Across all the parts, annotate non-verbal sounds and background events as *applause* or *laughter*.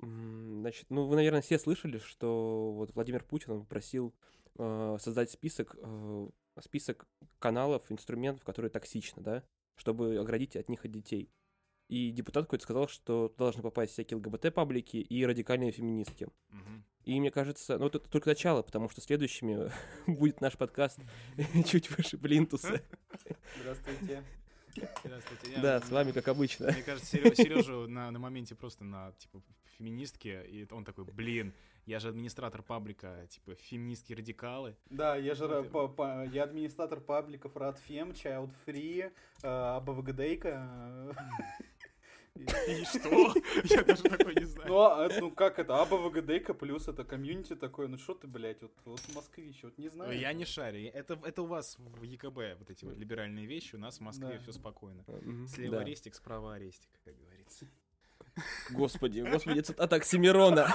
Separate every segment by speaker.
Speaker 1: Значит, ну вы, наверное, все слышали, что вот Владимир Путин он просил э, создать список, э, список каналов, инструментов, которые токсичны, да, чтобы оградить от них от детей. И депутат какой-то сказал, что должны попасть всякие ЛГБТ-паблики и радикальные феминистки.
Speaker 2: Мгм.
Speaker 1: И мне кажется, ну это только начало, потому что следующими *laughs* будет наш подкаст *laughs* чуть выше Плинтуса.
Speaker 3: Здравствуйте.
Speaker 2: Здравствуйте. Я-
Speaker 1: Да, с вами как обычно.
Speaker 2: Мне кажется, Сережа на, на моменте просто на, типа, феминистке, и он такой, блин, я же администратор паблика, типа, феминистские радикалы.
Speaker 3: Да, я же
Speaker 2: Вот
Speaker 3: по- по- я администратор пабликов Radfem, Child Free, э, АБВГДейка. *laughs*
Speaker 2: И что? Я даже такой не знаю.
Speaker 3: Ну, а, ну как это, АБВГДейка плюс это комьюнити такое, ну что ты, блядь, вот, вот москвич, вот не знаю.
Speaker 2: Я не шарю. Это, это у вас в ЕКБ вот эти вот либеральные вещи, у нас в Москве
Speaker 3: Да.
Speaker 2: все спокойно. Слева
Speaker 1: да.
Speaker 2: арестик, справа арестик, как говорится.
Speaker 1: Господи, господи, цитата Оксимирона.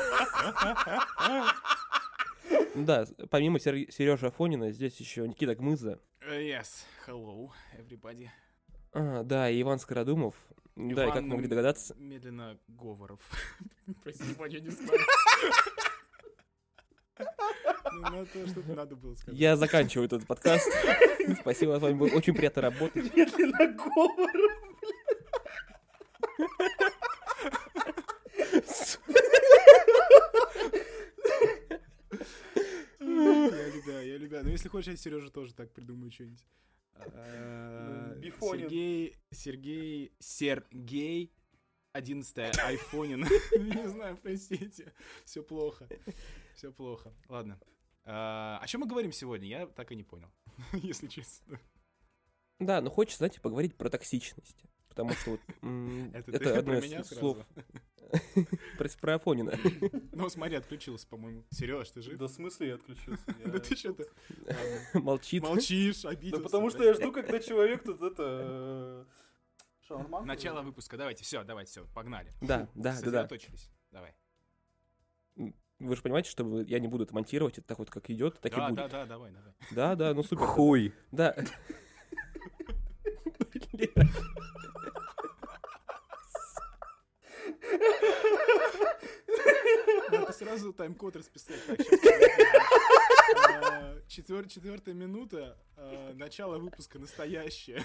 Speaker 1: Да, помимо Сережи Афонина, здесь еще Никита Гмыза.
Speaker 2: Yes, hello, everybody.
Speaker 1: А, да, и Иван Скородумов. Да, и как
Speaker 2: Иван
Speaker 1: могли догадаться,
Speaker 2: Медленно Говоров. *laughs* Прости, Ваня, я не знаю. Ну, ну, это что-то надо было сказать.
Speaker 1: я заканчиваю этот подкаст. Спасибо, с вами было очень приятно работать.
Speaker 3: Медленно говорю.
Speaker 2: Я любя, я любя. Ну, если хочешь, я Сережа тоже так придумаю что-нибудь. А,
Speaker 3: Бифонин.
Speaker 2: Сергей, Сергей, Сергей, 11 *laughs* айфонин. Не знаю, простите. Все плохо. Все плохо. Ладно. А, О чем мы говорим сегодня? Я так и не понял, *laughs* если честно.
Speaker 1: Да, но хочется, знаете, поговорить про токсичность. Потому что вот,
Speaker 2: Это,
Speaker 1: одно
Speaker 2: про
Speaker 1: из
Speaker 2: меня
Speaker 1: слов? *laughs* про, Афонина. *laughs*
Speaker 2: Ну, смотри, отключился, по-моему. Сереж, ты жив?
Speaker 3: Да в смысле я отключился? *laughs*
Speaker 2: Да ты что-то
Speaker 1: Молчит.
Speaker 2: молчишь,
Speaker 3: Да
Speaker 2: обиделся.
Speaker 3: потому что я жду, когда человек тут это... э, Шаурма?
Speaker 2: Начало выпуска. Давайте, все, давайте, все, погнали.
Speaker 1: Да, да, да, да.
Speaker 2: Сосредоточились. Давай.
Speaker 1: Вы же понимаете, что я не буду это монтировать, это так вот как идет, так и
Speaker 2: Да,
Speaker 1: будет.
Speaker 2: да, да, давай, давай.
Speaker 1: Да, да, ну супер.
Speaker 3: Хуй.
Speaker 1: Да.
Speaker 2: Надо сразу тайм-код расписать. Сейчас, четвертая минута, а, начало выпуска настоящее.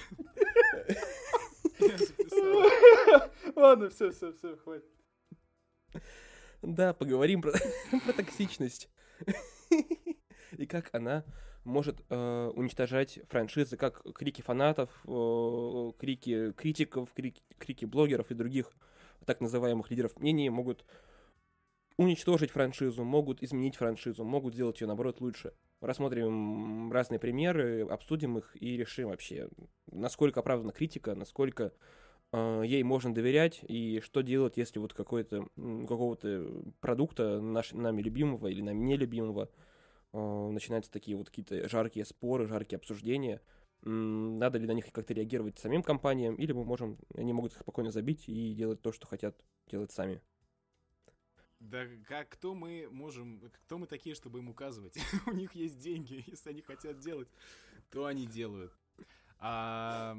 Speaker 3: Ладно, все, все, все, хватит.
Speaker 1: Да, поговорим про, *laughs* про токсичность. И как она может э, уничтожать франшизы, как крики фанатов, э, крики критиков, крики, крики блогеров и других так называемых лидеров мнений могут уничтожить франшизу, могут изменить франшизу, могут сделать ее, наоборот, лучше. Рассмотрим разные примеры, обсудим их и решим вообще, насколько оправдана критика, насколько э, ей можно доверять и что делать, если вот какой-то какого-то продукта наш, нами любимого или нами нелюбимого э, начинаются такие вот какие-то жаркие споры, жаркие обсуждения. Надо ли на них как-то реагировать самим компаниям, или мы можем, они могут их спокойно забить и делать то, что хотят делать сами.
Speaker 2: Да как кто мы можем, кто мы такие, чтобы им указывать? *laughs* У них есть деньги, *laughs* если они хотят делать, то они делают. А,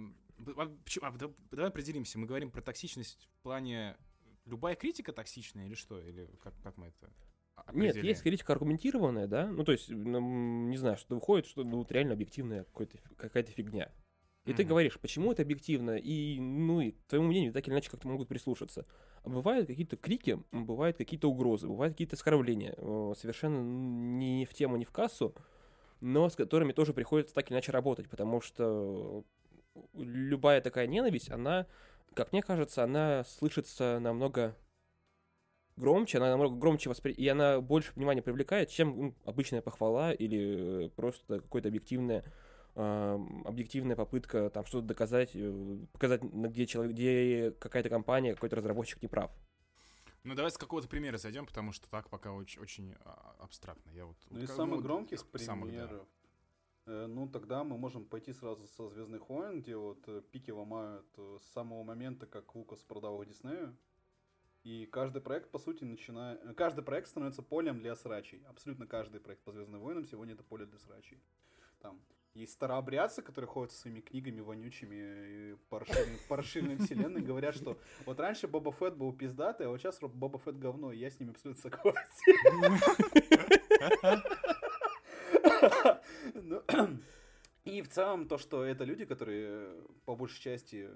Speaker 2: а а, да- давай определимся, мы говорим про токсичность в плане любая критика токсичная или что? Или как, как мы это о-
Speaker 1: Нет,
Speaker 2: определяем?
Speaker 1: есть критика аргументированная, да, ну то есть, м, не знаю, что выходит, что ну, вот реально объективная какая-то фигня. И ты
Speaker 2: Мгм.
Speaker 1: говоришь, почему это объективно, и, ну, и твоему мнению так или иначе как-то могут прислушаться. А бывают какие-то крики, бывают какие-то угрозы, бывают какие-то оскорбления, э, совершенно не в тему, не в кассу, но с которыми тоже приходится так или иначе работать, потому что любая такая ненависть, она, как мне кажется, она слышится намного громче, она намного громче воспри... и она больше внимания привлекает, чем ну, обычная похвала или э, просто какое-то объективное объективная попытка там что-то доказать, э, показать, где человек, где какая-то компания, какой-то разработчик не прав.
Speaker 2: Ну давай с какого-то примера зайдем, потому что так пока очень, очень а, абстрактно. Я вот,
Speaker 3: Ну
Speaker 2: вот
Speaker 3: из
Speaker 2: как-
Speaker 3: самых
Speaker 2: вот
Speaker 3: громких
Speaker 2: самых, да.
Speaker 3: примеров. э, Ну, тогда мы можем пойти сразу со Звездных войн, где вот э, пики ломают с самого момента, как Лукас продал их Диснею. И каждый проект, по сути, начинает... Каждый проект становится полем для срачей. Абсолютно каждый проект по Звездным войнам сегодня это поле для срачей. Там Есть старообрядцы, которые ходят со своими книгами вонючими и расширенной вселенной, говорят, что вот раньше Боба Фетт был пиздатый, а вот сейчас Боба Фетт говно, и я с ними абсолютно согласен. Ну, И в целом то, что это люди, которые по большей части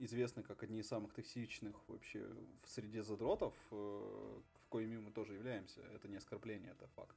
Speaker 3: известны как одни из самых токсичных вообще в среде задротов, э, в коими мы тоже являемся. Это не оскорбление, это факт.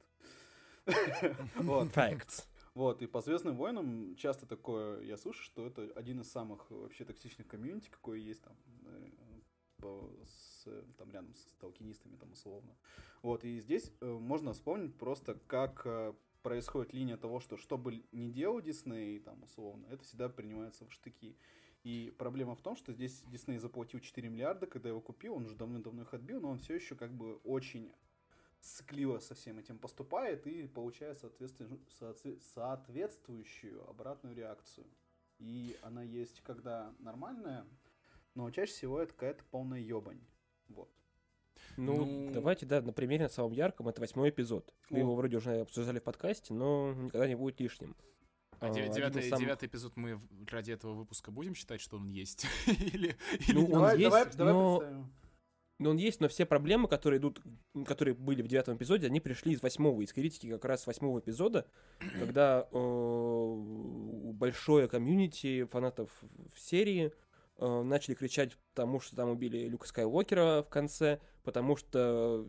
Speaker 3: *laughs*
Speaker 1: Facts.
Speaker 3: Вот, и по Звездным войнам часто такое я слышу, что это один из самых вообще токсичных комьюнити, какой есть там, э, с, там рядом с толкинистами там условно. Вот, и здесь э, можно вспомнить просто, как э, происходит линия того, что что бы ни делал Дисней, там условно, это всегда принимается в штыки. И проблема в том, что здесь Дисней заплатил 4 миллиарда, когда его купил, он уже давно-давно их отбил, но он все еще как бы очень скливо со всем этим поступает и получает соответствующую обратную реакцию. И она есть когда нормальная, но чаще всего это какая-то полная ебань. Вот.
Speaker 1: Ну,
Speaker 2: Ну-
Speaker 1: давайте, да, на примере на самом ярком, это восьмой эпизод. Мы
Speaker 3: О.
Speaker 1: его вроде уже обсуждали в подкасте, но никогда не будет лишним.
Speaker 2: А
Speaker 1: А,
Speaker 2: девятый,
Speaker 1: самых-
Speaker 2: девятый эпизод мы ради этого выпуска будем считать, что он есть? *laughs* Или,
Speaker 1: Ну, он
Speaker 3: давай,
Speaker 1: есть,
Speaker 3: давай, давай
Speaker 1: но-
Speaker 3: представим.
Speaker 1: Но он есть, но все проблемы, которые идут, которые были в девятом эпизоде, они пришли из восьмого, из критики как раз восьмого эпизода, *clears throat* когда э, большое комьюнити фанатов в серии э, начали кричать потому, что там убили Люка Скайуокера в конце, потому что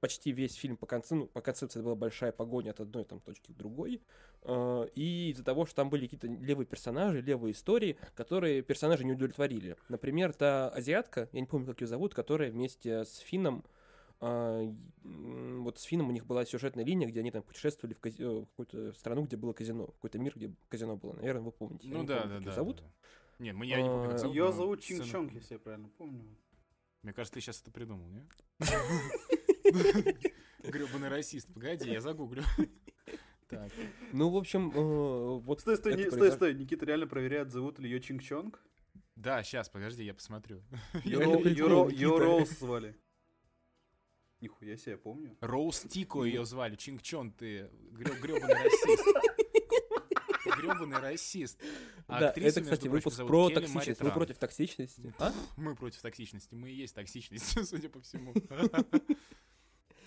Speaker 1: почти весь фильм по концу, ну, по концепции это была большая погоня от одной там точки к другой, э, и из-за того, что там были какие-то левые персонажи, левые истории, которые персонажи не удовлетворили. Например, та азиатка, я не помню, как ее зовут, которая вместе с Финном а, вот с Финном у них была сюжетная линия, где они там путешествовали в, э, в какую-то страну, где было казино, какой-то мир, где казино было. Наверное, вы помните.
Speaker 2: Ну да,
Speaker 1: помню,
Speaker 2: да, да.
Speaker 1: зовут.
Speaker 2: да, да. Не, мы, я не помню, как
Speaker 1: А,
Speaker 2: зовут,
Speaker 3: Ее
Speaker 2: но
Speaker 3: зовут Чин
Speaker 2: сцену
Speaker 3: Чонг, если я правильно помню.
Speaker 2: Мне кажется, ты сейчас это придумал, не? *laughs* Гребаный расист. Погоди, я загуглю. *laughs* Так.
Speaker 1: Ну, в общем, э, вот
Speaker 3: Стой, стой, не- стой,
Speaker 1: произош-
Speaker 3: стой. Никита реально проверяет, зовут ли ее Чинг Чонг.
Speaker 2: Да, сейчас, подожди, я посмотрю. *laughs*
Speaker 3: Ее. Роуз звали. Нихуя себе, я помню.
Speaker 2: Роуз Тико ее звали. Чинг Чон, ты гребаный расист. Гребаный расист. *laughs* А
Speaker 1: Да,
Speaker 2: актрису,
Speaker 1: это, кстати, выпуск
Speaker 2: зовут
Speaker 1: про
Speaker 2: Келли
Speaker 1: токсичность. Вы против токсичности? А?
Speaker 2: Мы против токсичности. Мы и есть токсичность, *laughs* судя по всему. *laughs*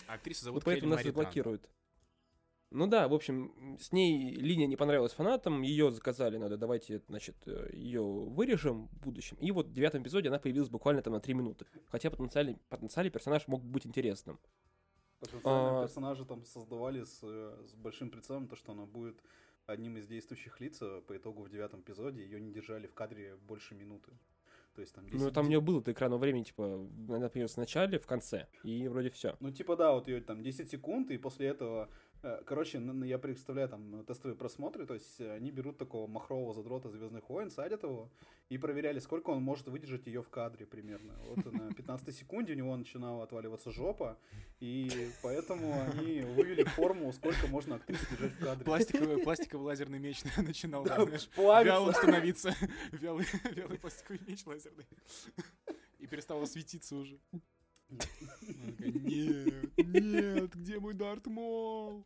Speaker 2: А Актрису
Speaker 1: Вот
Speaker 2: зовут Келли
Speaker 1: поэтому нас заблокируют. Ну да, в общем, с ней линия не понравилась фанатам, ее заказали, надо, давайте, значит, ее вырежем в будущем. И вот в девятом эпизоде она появилась буквально там на три минуты. Хотя потенциальный, потенциальный персонаж мог быть интересным.
Speaker 3: Потенциально
Speaker 1: А.
Speaker 3: персонажа там создавали с, э, с большим прицелом, то, что она будет одним из действующих лиц, а по итогу в девятом эпизоде ее не держали в кадре больше минуты. То есть там
Speaker 1: Ну,
Speaker 3: 10
Speaker 1: там у нее было это экранного времени, типа, появилась в начале, в конце, и вроде все.
Speaker 3: Ну, типа, да, вот ее там 10 секунд, и после этого, э, короче, н- н- я представляю там тестовые просмотры, то есть э, они берут такого махрового задрота Звездных войн, садят его и проверяли, сколько он может выдержать ее в кадре примерно. Вот на 15 секунде у него начинала отваливаться жопа, и поэтому они вывели форму, сколько можно актрис держать в кадре.
Speaker 2: Пластиковый, пластиковый лазерный меч *laughs* начинал, да, знаешь, вялым становиться. *laughs* Вялый, вялый пластиковый меч лазерный. И перестало светиться уже. Нет, нет, где мой Дарт Мол?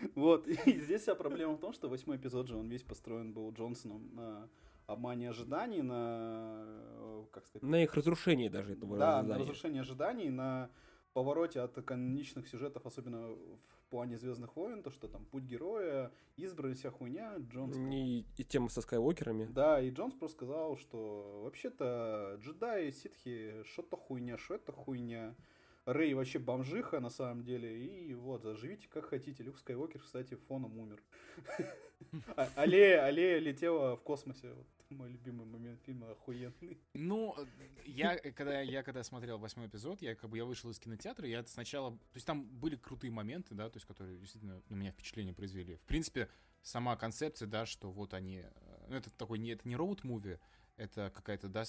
Speaker 2: *laughs*
Speaker 3: Вот, и здесь вся проблема в том, что восьмой эпизод же, он весь построен был Джонсоном на обмане ожиданий, на, э, как сказать,
Speaker 1: На их разрушении даже этого
Speaker 3: Да, на
Speaker 1: ожидания.
Speaker 3: разрушение ожиданий, на повороте от каноничных сюжетов, особенно в плане Звездных войн, то, что там путь героя, избранность вся хуйня, Джонс.
Speaker 1: И, и тема со скайуокерами.
Speaker 3: Да, и Джонс просто сказал, что вообще-то джедаи, ситхи, что-то хуйня, что это хуйня. Рэй вообще бомжиха на самом деле. И вот, заживите как хотите. Люк Скайуокер, кстати, фоном умер. *laughs* А- Аллея, аллея летела в космосе. Мой любимый момент фильма охуенный.
Speaker 2: Ну, я когда я когда смотрел восьмой эпизод, я как бы я вышел из кинотеатра, я сначала, то есть там были крутые моменты, да, то есть которые действительно на меня впечатление произвели. В принципе, сама концепция, да, что вот они, э, ну это такой не это не роуд-муви, это какая-то да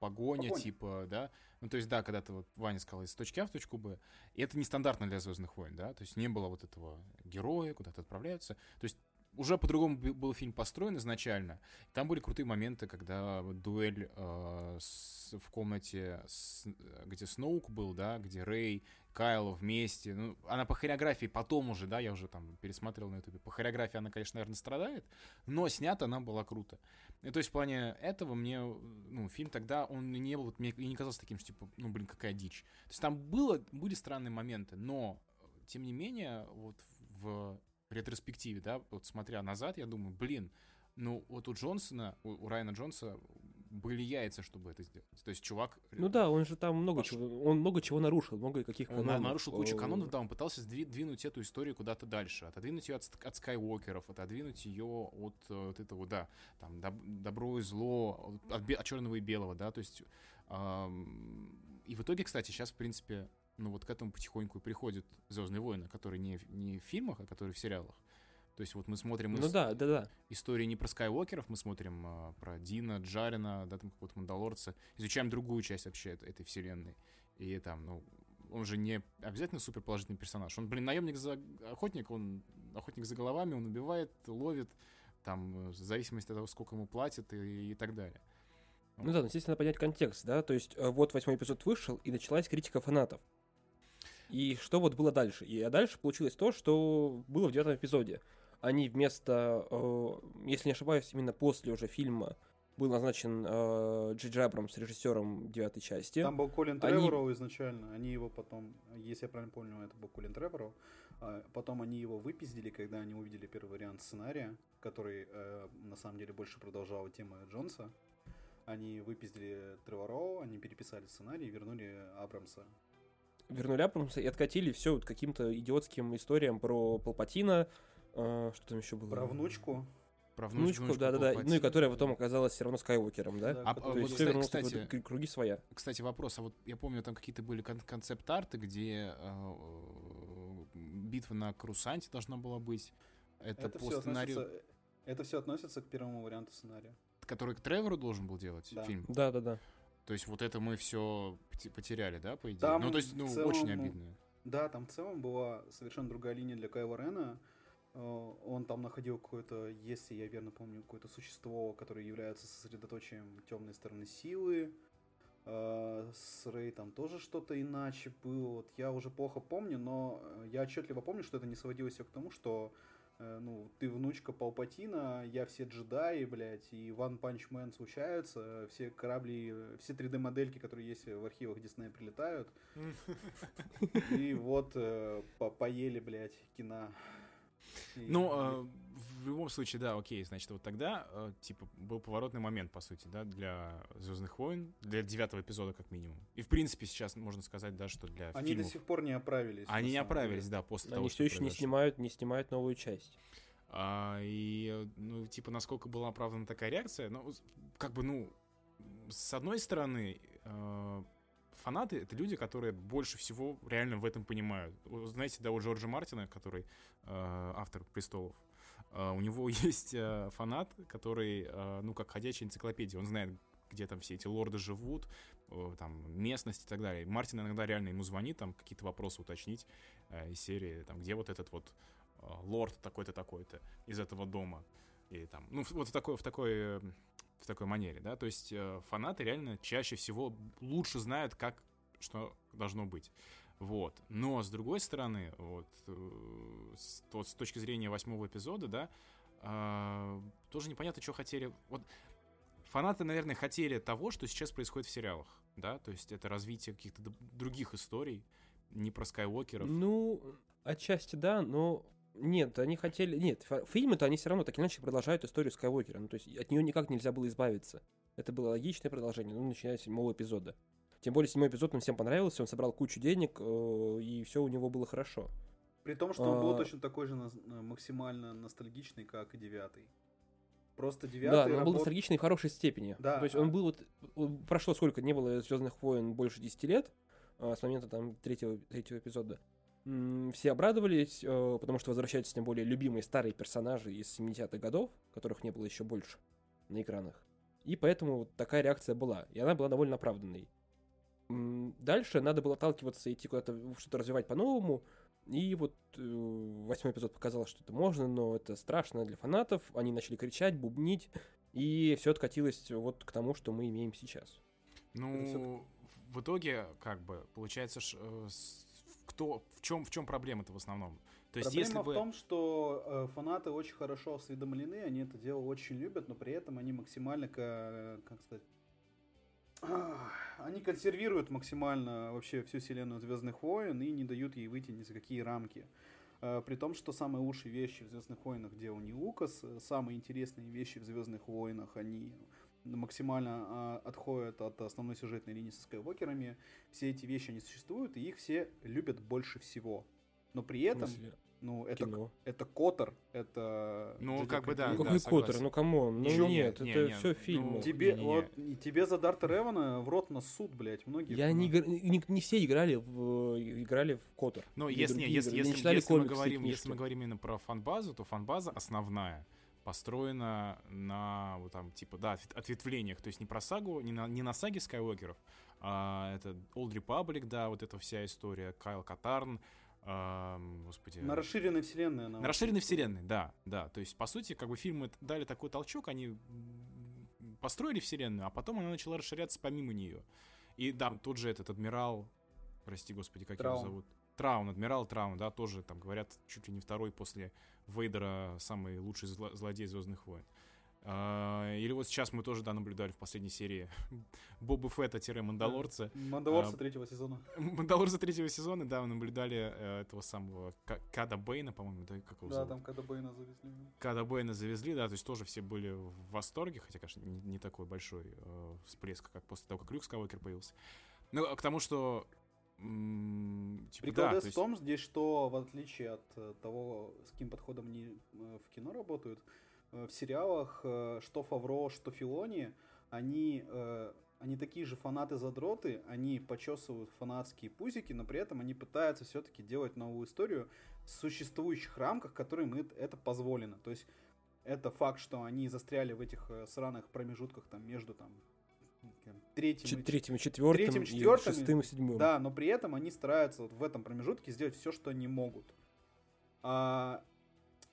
Speaker 2: погоня,
Speaker 3: Погоня.
Speaker 2: типа, да. Ну то есть да, когда ты вот Ваня сказал из точки А в точку Б, и это нестандартно для Звездных войн, да, то есть не было вот этого героя, куда-то отправляются, то есть уже по-другому был фильм построен изначально. Там были крутые моменты, когда дуэль э, с- в комнате, с- где Сноук был, да, где Рэй, Кайл вместе. Ну, она по хореографии потом уже, да, я уже там пересматривал на ютубе. По хореографии она, конечно, наверное, страдает, но снята она была круто. И, то есть в плане этого мне, ну, фильм тогда, он не был, мне не казался таким, что, типа, ну, блин, какая дичь. То есть там было, были странные моменты, но, тем не менее, вот в ретроспективе, да, вот смотря назад, я думаю, блин, ну, вот у Джонсона, у, у Райана Джонса были яйца, чтобы это сделать. То есть чувак...
Speaker 1: Ну да, он же там много
Speaker 2: Пошел.
Speaker 1: чего, он много чего нарушил, много каких
Speaker 2: Он
Speaker 1: канонов.
Speaker 2: нарушил кучу канонов, да, он пытался сдви- двинуть эту историю куда-то дальше, отодвинуть ее от, от Скайуокеров, отодвинуть ее от, э, вот этого, да, там, доб- добро и зло, от, бе- от черного и белого, да, то есть, ам, и в итоге, кстати, сейчас, в принципе, ну вот к этому потихоньку и приходят Звездные войны, которые не, не в фильмах, а которые в сериалах. То есть вот мы смотрим
Speaker 1: Ну
Speaker 2: ис-
Speaker 1: да, да, да.
Speaker 2: истории не про Скайуокеров, мы смотрим а, про Дина, Джарина, да, там какого-то Мандалорца, изучаем другую часть вообще эт- этой вселенной. И там, ну, он же не обязательно супер положительный персонаж. Он, блин, наемник за охотник, он охотник за головами, он убивает, ловит, там, в зависимости от того, сколько ему платят и, и так далее.
Speaker 1: Ну да, но здесь надо понять контекст, да, то есть э, вот восьмой эпизод вышел, и началась критика фанатов. И что вот было дальше? И дальше получилось то, что было в девятом эпизоде. Они вместо, э, если не ошибаюсь, именно после уже фильма был назначен э, Джей Абрамс режиссером девятой части.
Speaker 3: Там был Колин
Speaker 1: Они-
Speaker 3: Тревороу изначально, они его потом, если я правильно помню, это был Колин Тревороу, а потом они его выпиздили, когда они увидели первый вариант сценария, который э, на самом деле больше продолжал тему Джонса. Они выпиздили Тревороу, они переписали сценарий и вернули Абрамса.
Speaker 1: Вернули Абрамса и откатили все вот каким-то идиотским историям про Палпатина, э, что там еще было?
Speaker 3: Про внучку.
Speaker 2: Про
Speaker 1: Внучку,
Speaker 2: внучку
Speaker 1: да-да-да, ну и которая потом оказалась все равно Скайуокером, да?
Speaker 3: Да,
Speaker 2: А,
Speaker 1: То
Speaker 2: вот,
Speaker 1: есть
Speaker 2: кстати-
Speaker 1: все
Speaker 2: кстати,
Speaker 1: какой-то круги своя.
Speaker 2: Кстати, вопрос, а вот я помню, там какие-то были кон- концепт-арты, где э, битва на Крусанте должна была быть. Это,
Speaker 3: это,
Speaker 2: по
Speaker 3: все
Speaker 2: сценарию,
Speaker 3: относится, это все относится к первому варианту сценария.
Speaker 2: который к Тревору должен был делать
Speaker 3: Да.
Speaker 2: фильм.
Speaker 1: Да-да-да.
Speaker 2: То есть вот это мы все потеряли, да, по идее?
Speaker 3: Там
Speaker 2: ну, то есть, ну,
Speaker 3: целом,
Speaker 2: очень обидно.
Speaker 3: Да, там в целом была совершенно другая линия для Кайла Рена. Э, Он там находил какое-то, если я верно помню, какое-то существо, которое является сосредоточием темной стороны силы. Э, С Рэй там тоже что-то иначе было. Вот я уже плохо помню, но я отчетливо помню, что это не сводилось всё к тому, что ну, ты внучка Палпатина, я все джедаи, блядь, и One Punch Man случаются, все корабли, э, все 3D-модельки, которые есть в архивах Диснея, прилетают. *laughs* И вот э, по- поели, блядь, кино.
Speaker 2: Ну, э, в любом случае, да, окей, значит, вот тогда, э, типа, был поворотный момент, по сути, да, для Звездных войн, для девятого эпизода, как минимум. И, в принципе, сейчас можно сказать, да, что для
Speaker 3: Они
Speaker 2: фильмов...
Speaker 3: до сих пор не оправились.
Speaker 2: Они не оправились,
Speaker 3: деле.
Speaker 2: да, после того,
Speaker 1: Они все еще не
Speaker 2: произошло.
Speaker 1: снимают, не снимают новую часть.
Speaker 2: А, и, ну, типа, насколько была оправдана такая реакция, ну, как бы, ну, с одной стороны, э, фанаты — это люди, которые больше всего реально в этом понимают. Знаете, да, у Джорджа Мартина, который э, автор «Престолов», э, у него *laughs* есть э, фанат, который, э, ну, как ходячая энциклопедия, он знает, где там все эти лорды живут, э, там, местность и так далее. Мартин иногда реально ему звонит, там, какие-то вопросы уточнить э, из серии, там, где вот этот вот э, лорд такой-то, такой-то из этого дома. И там, ну, вот в такой, в такой, э, в такой манере, да, то есть э, фанаты реально чаще всего лучше знают, как что должно быть. Вот. Но, с другой стороны, вот, э, с, вот с точки зрения восьмого эпизода, да, э, тоже непонятно, что хотели. Вот фанаты, наверное, хотели того, что сейчас происходит в сериалах, да, то есть это развитие каких-то других историй, не про Скайуокеров.
Speaker 1: Ну, отчасти да, но нет, они хотели... Нет, фильмы-то они все равно так или иначе продолжают историю Скайуокера. Ну, то есть от нее никак нельзя было избавиться. Это было логичное продолжение, ну, начиная с седьмого эпизода. Тем более седьмой эпизод нам всем понравился, он собрал кучу денег, э, и все у него было хорошо.
Speaker 3: При том, что он был
Speaker 1: А.
Speaker 3: точно такой же э, максимально ностальгичный, как и девятый. Просто
Speaker 1: да,
Speaker 3: девятый
Speaker 1: но он был ностальгичный в хорошей степени.
Speaker 3: Да.
Speaker 1: То есть он был вот... Прошло сколько, не было Звездных войн больше 10 лет, а, с момента там третьего, третьего эпизода. Все обрадовались, э, потому что возвращаются тем более любимые старые персонажи из 70-х годов, которых не было еще больше на экранах. И поэтому такая реакция была. И она была довольно оправданной. Дальше надо было отталкиваться, идти куда-то, что-то развивать по-новому. И вот э, восьмой эпизод показал, что это можно, но это страшно для фанатов. Они начали кричать, бубнить, и все откатилось вот к тому, что мы имеем сейчас.
Speaker 2: Ну, в итоге, как бы, получается, ш, э, с- кто, в чем, в чем проблема-то в основном? То есть,
Speaker 3: Проблема
Speaker 2: если
Speaker 3: в
Speaker 2: бы...
Speaker 3: том, что э, фанаты очень хорошо осведомлены, они это дело очень любят, но при этом они максимально, ка- как сказать, они консервируют максимально вообще всю вселенную Звездных войн и не дают ей выйти ни за какие рамки. Э, При том, что самые лучшие вещи в Звездных войнах делал не Лукас, э, самые интересные вещи в Звездных войнах, они максимально а, отходят от основной сюжетной линии со Скайуокерами. Все эти вещи, они существуют, и их все любят больше всего. Но при этом, ну, это,
Speaker 1: кино.
Speaker 3: это Котор, это...
Speaker 2: Ну,
Speaker 3: Джеди
Speaker 2: как бы да,
Speaker 3: Крейг.
Speaker 1: Ну,
Speaker 2: да,
Speaker 1: какой. Коттер? Ну, камон. Ну,
Speaker 2: Ещё
Speaker 1: нет,
Speaker 2: не,
Speaker 1: это
Speaker 2: не,
Speaker 1: все
Speaker 2: ну,
Speaker 1: фильмы.
Speaker 3: Тебе,
Speaker 2: Не-не-не.
Speaker 3: вот, и тебе за Дарта Ревана в рот на суд, блядь, многие.
Speaker 1: Я не, не, не все играли в, играли в Коттер.
Speaker 2: Ну,
Speaker 1: Или
Speaker 2: если, не, если, если,
Speaker 1: не читали
Speaker 2: если, мы говорим, если мы говорим именно про фанбазу, то фанбаза основная построена на вот там типа да ответ- ответвлениях, то есть не про сагу, не на, не на саге Скайуокеров, а это Old Republic, да, вот эта вся история, Кайл Катарн, ам, господи,
Speaker 3: На расширенной вселенной она.
Speaker 2: на расширенной вселенной, да, да. То есть, по сути, как бы фильмы дали такой толчок, они построили вселенную, а потом она начала расширяться помимо нее. И да, тут же этот адмирал, прости господи, как
Speaker 3: Траун.
Speaker 2: его зовут? Траун, адмирал Траун, да, тоже там говорят чуть ли не второй после Вейдера самый лучший зло- злодей Звездных войн. А, Или вот сейчас мы тоже, да, наблюдали в последней серии *laughs* Боба Фетта-Мандалорца.
Speaker 3: Мандалорца
Speaker 2: А,
Speaker 3: третьего сезона. *laughs*
Speaker 2: Мандалорца третьего сезона, да, мы наблюдали э, этого самого Ка- Када Бейна, по-моему, да, как его
Speaker 3: Да,
Speaker 2: зовут?
Speaker 3: там когда Бэйна завезли.
Speaker 2: Когда Бэйна завезли, да, то есть тоже все были в восторге, хотя, конечно, не, не такой большой э, всплеск, как после того, как Люк Скайуокер появился. Ну, а к тому, что... м, типа,
Speaker 3: Прикол
Speaker 2: да,
Speaker 3: в
Speaker 2: есть-
Speaker 3: том, здесь, что в отличие от э, того, с каким подходом они э, в кино работают, э, в сериалах, что Фавро, что Филони, они, они такие же фанаты-задроты, они почесывают фанатские пузики, но при этом они пытаются все-таки делать новую историю в существующих рамках, которые мы это позволено. То есть это факт, что они застряли в этих сраных промежутках там между там третьим, и
Speaker 1: третьим и четвертым,
Speaker 3: третьим,
Speaker 1: и
Speaker 3: четвертым,
Speaker 1: шестым и седьмым.
Speaker 3: да, но при этом они стараются вот в этом промежутке сделать все, что они могут. А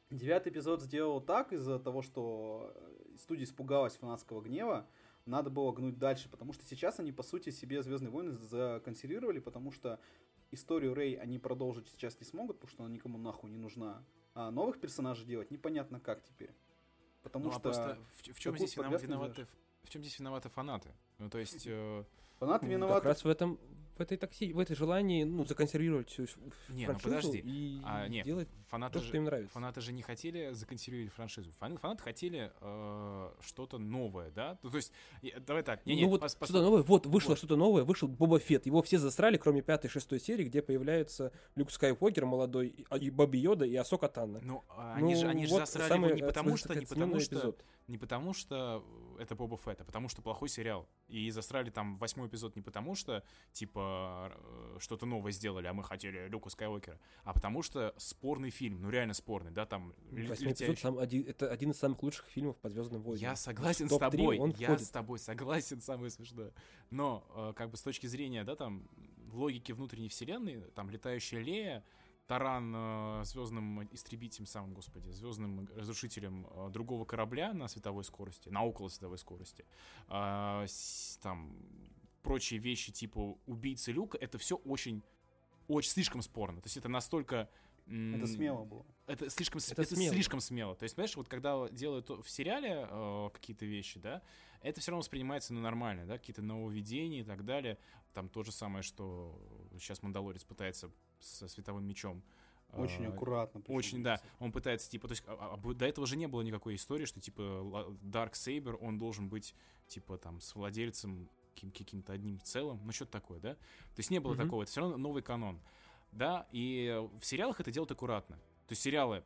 Speaker 3: девятый эпизод сделал так из-за того, что э, студия испугалась фанатского гнева. Надо было гнуть дальше, потому что сейчас они, по сути, себе Звездные войны законсервировали, потому что историю Рэй они продолжить сейчас не смогут, потому что она никому нахуй не нужна. А новых персонажей делать непонятно как теперь. Потому
Speaker 2: Ну, а
Speaker 3: что
Speaker 2: просто в, ч- в чем здесь виноваты, в чем здесь виноваты фанаты? Ну, то есть... э,
Speaker 3: фанаты
Speaker 1: Ну,
Speaker 3: виноваты.
Speaker 1: Как раз в этом, в этой такси, в этой желании, ну, законсервировать всю
Speaker 2: Не, ну
Speaker 1: франшизу
Speaker 2: подожди.
Speaker 1: и
Speaker 2: А, нет,
Speaker 1: делать
Speaker 2: фанаты
Speaker 1: то,
Speaker 2: же...
Speaker 1: что им нравится.
Speaker 2: Фанаты же не хотели законсервировать франшизу. Фан- Фанаты хотели э, что-то новое, да? Ну, то есть, давай так. Не, не,
Speaker 1: ну вот
Speaker 2: пос- пос-
Speaker 1: что-то новое, вот вышло
Speaker 2: Вот.
Speaker 1: что-то новое, вышел Боба Фетт, его все засрали, кроме пятой, шестой серии, где появляется Люк Скайуокер молодой, и, а, и Баби Йода, и Асока Танна.
Speaker 2: Ну, а они
Speaker 1: Ну,
Speaker 2: же, они же
Speaker 1: вот
Speaker 2: засрали
Speaker 1: самый
Speaker 2: его не потому, что, не потому что,
Speaker 1: эпизод.
Speaker 2: не потому что это Боба Фетт, а потому что плохой сериал. И засрали там восьмой эпизод не потому что, типа, э, что-то новое сделали, а мы хотели Люка Скайуокера, а потому что спорный фильм, ну реально спорный, да, там
Speaker 1: Восьмой эпизод
Speaker 2: летящий-
Speaker 1: сам один, это один из самых лучших фильмов по Звездным войнам.
Speaker 2: Я согласен с тобой,
Speaker 1: он
Speaker 2: я
Speaker 1: входит.
Speaker 2: с тобой согласен, самое смешное. Но, э, как бы с точки зрения, да, там, логики внутренней вселенной, там, летающая Лея, таран э, звездным истребителем, самым, господи, звездным разрушителем э, другого корабля на световой скорости, на около световой скорости, а, там, прочие вещи типа убийцы Люка, это все очень, очень слишком спорно. То есть это настолько...
Speaker 3: Это смело было.
Speaker 2: это слишком,
Speaker 1: Это
Speaker 2: это
Speaker 1: смело.
Speaker 2: слишком смело. То есть, понимаешь, вот когда делают в сериале э, какие-то вещи, да, это все равно воспринимается ну, нормально, да, какие-то нововведения и так далее. Там то же самое, что сейчас Мандалорец пытается со световым мечом.
Speaker 3: Очень аккуратно. причем
Speaker 2: Очень, да. Он пытается, типа, то есть, а- а до этого же не было никакой истории, что, типа, Dark Saber, он должен быть, типа, там, с владельцем каким- каким-то одним целым, ну, что-то такое, да? То есть не было
Speaker 1: Мгм.
Speaker 2: такого, это все равно новый канон, да? И в сериалах это делают аккуратно. То есть сериалы,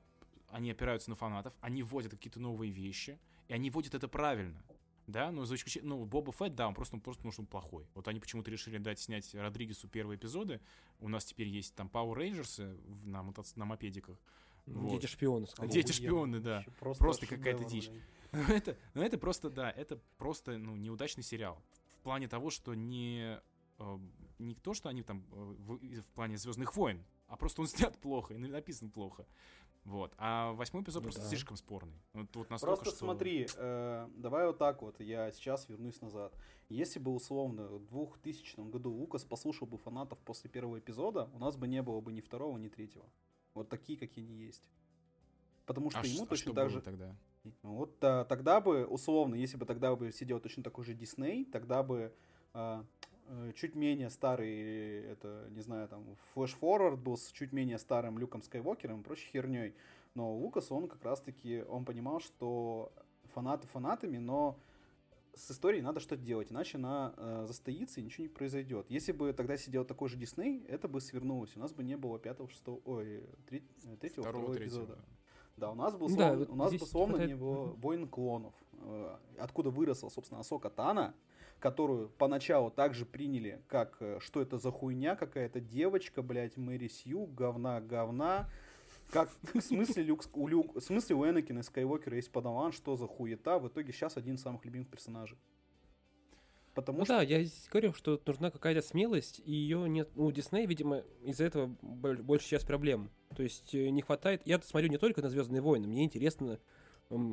Speaker 2: они опираются на фанатов, они вводят какие-то новые вещи, и они вводят это правильно. Да, ну, за исключением, ну, Боба Фетт, да, он просто, просто потому что он плохой. Вот они почему-то решили дать снять Родригесу первые эпизоды. У нас теперь есть там Power Rangers на, мотоц- на мопедиках. Вот.
Speaker 1: Дети шпионы, скорее.
Speaker 2: Дети шпионы, да.
Speaker 3: Просто,
Speaker 2: Просто какая-то дичь.
Speaker 3: блядь. *laughs*
Speaker 2: Ну это, ну это просто, да, это просто, ну, неудачный сериал. В плане того, что не э, не то, что они там э, в, в плане Звездных войн, а просто он *laughs* снят плохо и написан плохо. Вот. А восьмой эпизод
Speaker 1: Ну
Speaker 2: просто
Speaker 1: да.
Speaker 2: слишком спорный. Вот, вот настолько,
Speaker 3: Просто
Speaker 2: что...
Speaker 3: смотри, э, давай вот так вот, я сейчас вернусь назад. Если бы условно в 2000 году Лукас послушал бы фанатов после первого эпизода, у нас бы не было бы ни второго, ни третьего. Вот такие, какие они есть. Потому что
Speaker 2: А,
Speaker 3: ему
Speaker 2: а
Speaker 3: точно
Speaker 2: что
Speaker 3: так же...
Speaker 2: тогда?
Speaker 3: Вот а, тогда бы, условно, если бы тогда бы сидел точно такой же Дисней, тогда бы а, чуть менее старый, это, не знаю, там, Flash Forward был с чуть менее старым Люком Скайуокером и прочей херней. Но Лукас, он как раз-таки, он понимал, что фанаты фанатами, но с историей надо что-то делать, иначе она э, застоится и ничего не произойдет. Если бы тогда сидел такой же Дисней, это бы свернулось. У нас бы не было пятого, шестого, ой, треть- э, третьего,
Speaker 2: Второго,
Speaker 3: второго
Speaker 2: третьего.
Speaker 3: эпизода. Да, у нас был
Speaker 1: Да,
Speaker 3: словно,
Speaker 1: вот
Speaker 3: у нас бы
Speaker 1: здесь
Speaker 3: словно
Speaker 1: хватает-
Speaker 3: не было войн клонов, э, откуда выросла, собственно, Асока Тана, которую поначалу также приняли, как э, что это за хуйня какая-то девочка, блядь, Мэри Сью, говна, говна. Как, в смысле, Люк, у Люк, в смысле у Энакина и Скайуокера есть подаван, что за хуета, в итоге сейчас один из самых любимых персонажей. Потому
Speaker 1: Ну
Speaker 3: что
Speaker 1: да, я говорю, что нужна какая-то смелость, и ее нет. Ну, у Диснея, видимо, из-за этого боль- больше сейчас проблем. То есть э, не хватает. Я смотрю не только на Звездные войны, мне интересно,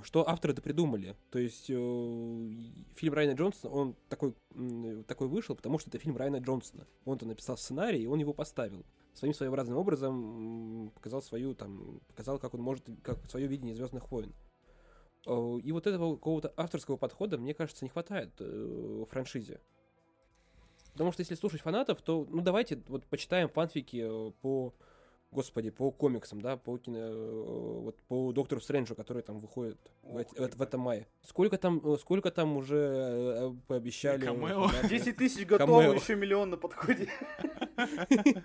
Speaker 1: что авторы это придумали. То есть э, фильм Райана Джонсона, он такой, такой вышел, потому что это фильм Райана Джонсона. Он-то написал сценарий, и он его поставил. Своим своеобразным образом показал свою, там, показал, как он может, как свое видение Звездных войн. Э, И вот этого какого-то авторского подхода, мне кажется, не хватает э, франшизе. Потому что если слушать фанатов, то, ну, давайте вот почитаем фанфики по, господи, по комиксам, да, по кино, э, вот по Доктору Стрэнджу, который там выходит в,
Speaker 3: Ох,
Speaker 1: в, в
Speaker 3: ебать.
Speaker 1: этом мае. Сколько там, э, сколько там уже э, пообещали?
Speaker 2: камео.
Speaker 1: да,
Speaker 3: 10 тысяч готовы,
Speaker 1: Камео.
Speaker 3: еще миллион на подходе. *laughs*